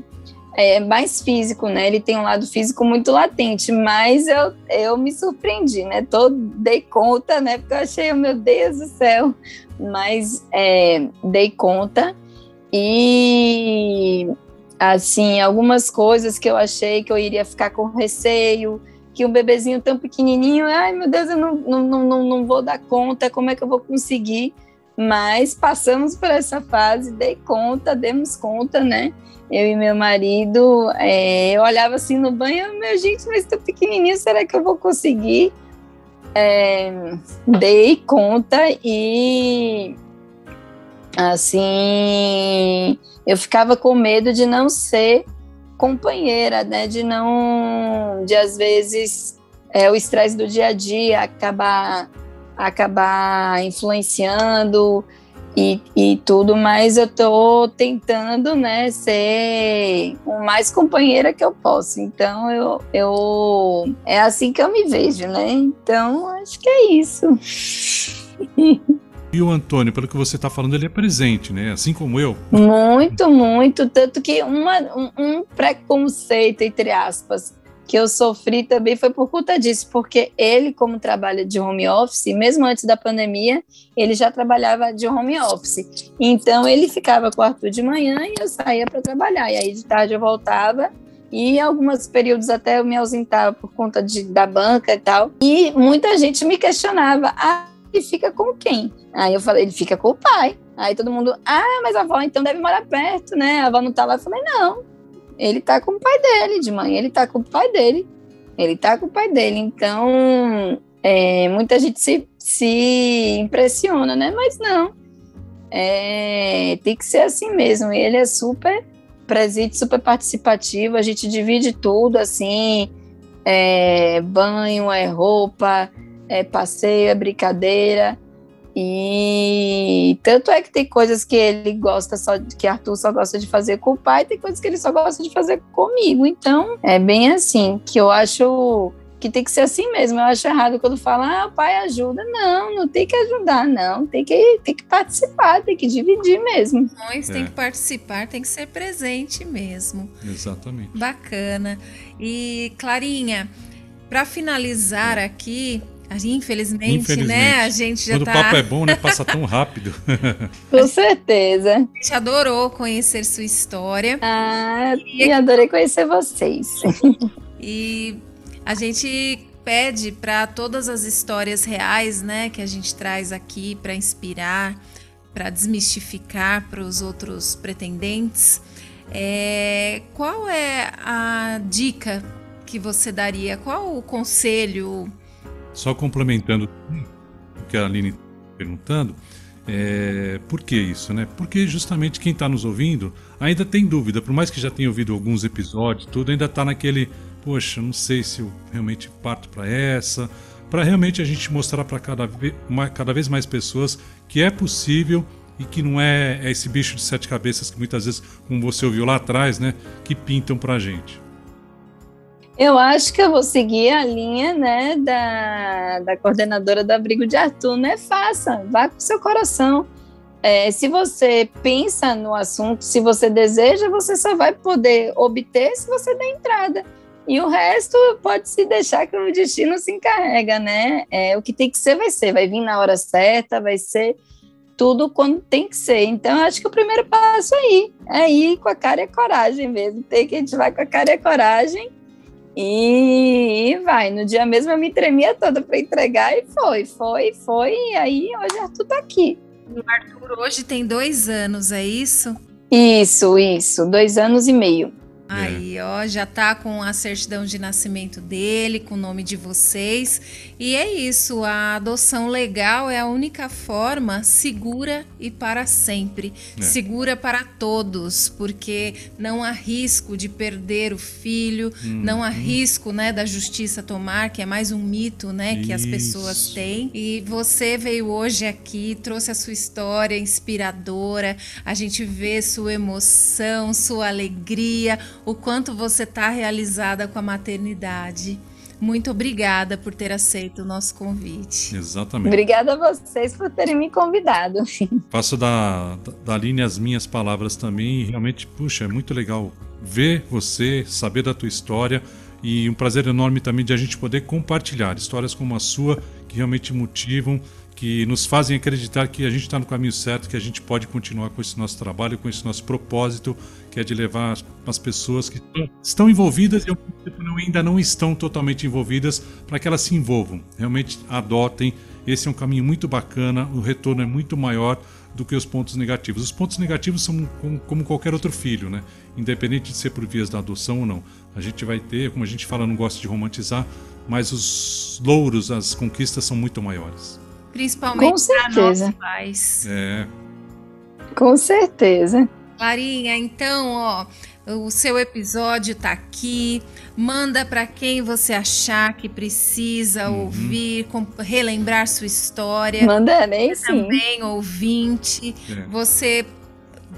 é, mais físico, né? Ele tem um lado físico muito latente, mas eu, eu me surpreendi, né? Tô, dei conta, né? Porque eu achei, oh, meu Deus do céu, mas é, dei conta e assim, algumas coisas que eu achei que eu iria ficar com receio, que um bebezinho tão pequenininho, ai meu Deus, eu não, não, não, não vou dar conta, como é que eu vou conseguir? Mas passamos por essa fase, dei conta, demos conta, né? Eu e meu marido, é, eu olhava assim no banho, meu gente, mas tão pequenininho, será que eu vou conseguir? É, dei conta e assim eu ficava com medo de não ser companheira, né? De não, de às vezes é, o estresse do dia a dia acabar acabar influenciando e, e tudo, mas eu tô tentando, né, ser o mais companheira que eu posso. Então eu, eu é assim que eu me vejo, né? Então acho que é isso. E o Antônio, pelo que você está falando, ele é presente, né? Assim como eu. Muito, muito. Tanto que uma, um, um preconceito, entre aspas, que eu sofri também foi por conta disso, porque ele, como trabalha de home office, mesmo antes da pandemia, ele já trabalhava de home office. Então ele ficava com o Arthur de manhã e eu saía para trabalhar. E aí de tarde eu voltava e alguns períodos até eu me ausentava por conta de, da banca e tal. E muita gente me questionava: ah, ele fica com quem? Aí eu falei: ele fica com o pai. Aí todo mundo: ah, mas a avó então deve morar perto, né? A avó não tá lá. Eu falei: não, ele tá com o pai dele, de manhã ele tá com o pai dele. Ele tá com o pai dele. Então, é, muita gente se, se impressiona, né? Mas não. É, tem que ser assim mesmo. Ele é super presente, super participativo. A gente divide tudo, assim. É, banho, é roupa, é passeio, é brincadeira. E tanto é que tem coisas que ele gosta só, que Arthur só gosta de fazer com o pai, tem coisas que ele só gosta de fazer comigo. Então, é bem assim, que eu acho que tem que ser assim mesmo. Eu acho errado quando fala, ah, o pai ajuda. Não, não tem que ajudar, não. Tem que, tem que participar, tem que dividir mesmo. Nós é. tem que participar, tem que ser presente mesmo. Exatamente. Bacana. E, Clarinha, para finalizar aqui, Infelizmente, Infelizmente, né? A gente já Quando tá... o papo é bom, né? Passa tão rápido. Com certeza. A gente adorou conhecer sua história. Ah, e, e adorei conhecer vocês. E a gente pede para todas as histórias reais, né, que a gente traz aqui para inspirar, para desmistificar para os outros pretendentes, é, qual é a dica que você daria? Qual o conselho só complementando o que a Aline está perguntando, é, por que isso, né? Porque justamente quem está nos ouvindo ainda tem dúvida, por mais que já tenha ouvido alguns episódios, tudo ainda está naquele, poxa, não sei se eu realmente parto para essa, para realmente a gente mostrar para cada, vez, cada vez mais pessoas que é possível e que não é, é esse bicho de sete cabeças que muitas vezes, como você ouviu lá atrás, né, que pintam para gente. Eu acho que eu vou seguir a linha né, da, da coordenadora do abrigo de Arthur, né? Faça, vá com seu coração. É, se você pensa no assunto, se você deseja, você só vai poder obter se você der entrada. E o resto pode se deixar que o destino se encarrega, né? É, o que tem que ser, vai ser. Vai vir na hora certa, vai ser tudo quando tem que ser. Então, acho que o primeiro passo é ir. É ir com a cara e a coragem mesmo. Tem que a gente vai com a cara e a coragem e, vai, no dia mesmo eu me tremia toda para entregar e foi, foi, foi. E aí hoje Arthur tá aqui. O Arthur hoje tem dois anos, é isso? Isso, isso, dois anos e meio. Aí, ó, já tá com a certidão de nascimento dele, com o nome de vocês. E é isso, a adoção legal é a única forma segura e para sempre. É. Segura para todos, porque não há risco de perder o filho, uhum. não há risco, né, da justiça tomar, que é mais um mito, né, que isso. as pessoas têm. E você veio hoje aqui, trouxe a sua história inspiradora. A gente vê sua emoção, sua alegria, o quanto você está realizada com a maternidade. Muito obrigada por ter aceito o nosso convite. Exatamente. Obrigada a vocês por terem me convidado. Faço da, da Aline as minhas palavras também. E realmente, puxa, é muito legal ver você, saber da tua história. E um prazer enorme também de a gente poder compartilhar histórias como a sua, que realmente motivam, que nos fazem acreditar que a gente está no caminho certo, que a gente pode continuar com esse nosso trabalho, com esse nosso propósito que é de levar as pessoas que estão envolvidas e ainda não estão totalmente envolvidas para que elas se envolvam, realmente adotem. Esse é um caminho muito bacana, o retorno é muito maior do que os pontos negativos. Os pontos negativos são como qualquer outro filho, né? Independente de ser por vias da adoção ou não. A gente vai ter, como a gente fala, não gosta de romantizar, mas os louros, as conquistas são muito maiores. Principalmente para nós pais. É. Com certeza. Clarinha, então, ó, o seu episódio tá aqui. Manda para quem você achar que precisa uhum. ouvir, relembrar sua história. Manda, nem sim. Também ouvinte. É. Você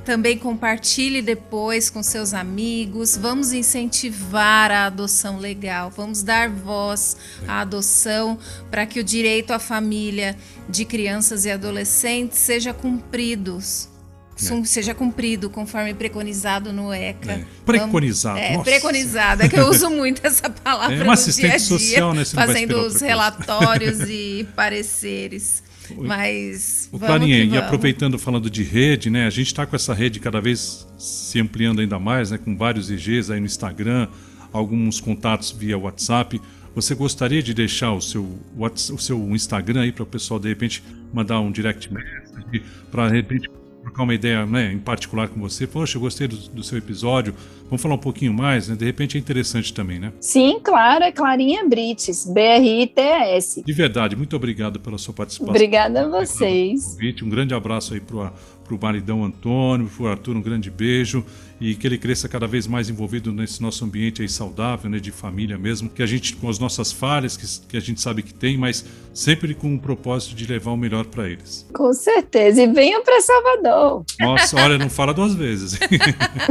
também compartilhe depois com seus amigos. Vamos incentivar a adoção legal. Vamos dar voz à adoção para que o direito à família de crianças e adolescentes seja cumpridos é. seja cumprido conforme preconizado no ECA. É. Preconizado. É, preconizado. É que eu uso muito essa palavra é, no dia a dia, social, né? fazendo os relatórios e pareceres. Mas. O Clarinha, e aproveitando falando de rede, né? A gente está com essa rede cada vez se ampliando ainda mais, né? Com vários IGs aí no Instagram, alguns contatos via WhatsApp. Você gostaria de deixar o seu, o seu Instagram aí para o pessoal de repente mandar um direct message para de repente trocar uma ideia né, em particular com você. Poxa, eu gostei do, do, seu episódio. Vamos falar um pouquinho mais, né? De repente é interessante também, né? Sim, claro, é Clarinha Brites, B-R-I-T-S. De verdade, muito obrigado pela sua participação. Obrigada a vocês. Um grande abraço aí para o maridão Antônio, para o Arthur, um grande beijo e que ele cresça cada vez mais envolvido nesse nosso ambiente aí saudável, né, de família mesmo, que a gente com as nossas falhas que, que a gente sabe que tem, mas sempre com o propósito de levar o melhor para eles. Com certeza, e venham para Salvador. Nossa, olha, não fala duas vezes.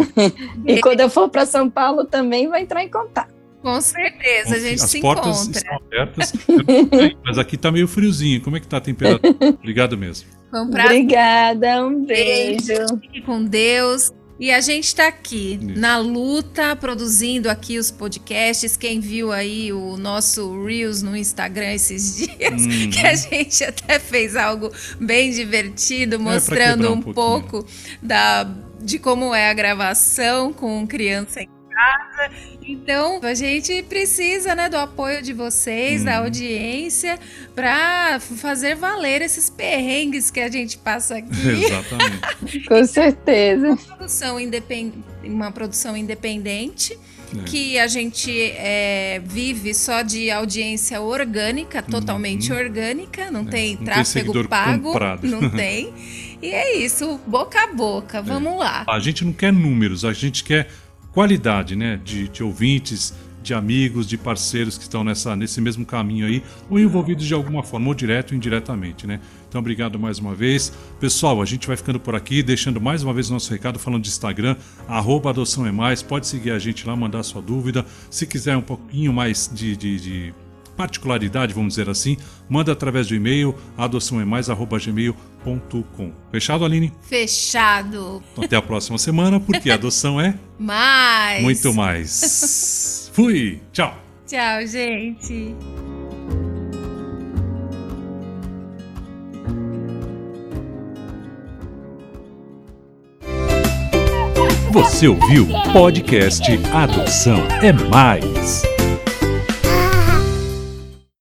e quando eu for para São Paulo também vai entrar em contato. Com certeza, a gente As se portas encontra. estão abertas, mas aqui tá meio friozinho. Como é que tá a temperatura? Obrigado mesmo. Um Obrigada, um beijo. Fique com Deus. E a gente está aqui Isso. na luta, produzindo aqui os podcasts. Quem viu aí o nosso Reels no Instagram esses dias, uhum. que a gente até fez algo bem divertido, é, mostrando é, um, um pouco da, de como é a gravação com criança em casa. Então, a gente precisa, né, do apoio de vocês, da uhum. audiência, para fazer valer esses perrengues que a gente passa aqui. Exatamente. Com certeza. Uma produção, independ... uma produção independente. É. Que a gente é, vive só de audiência orgânica, totalmente uhum. orgânica, não é. tem não tráfego tem pago, comprado. não tem. E é isso, boca a boca, é. vamos lá. A gente não quer números, a gente quer qualidade né, de, de ouvintes, de amigos, de parceiros que estão nessa, nesse mesmo caminho aí, ou envolvidos de alguma forma, ou direto ou indiretamente, né? Então, obrigado mais uma vez. Pessoal, a gente vai ficando por aqui, deixando mais uma vez o nosso recado, falando de Instagram, arroba adoção é mais, pode seguir a gente lá, mandar sua dúvida. Se quiser um pouquinho mais de, de, de particularidade, vamos dizer assim, manda através do e-mail adoçãoemais@gmail.com. Fechado, Aline? Fechado. Até a próxima semana, porque a adoção é mais. Muito mais. Fui. Tchau. Tchau, gente. Você ouviu podcast Adoção é Mais.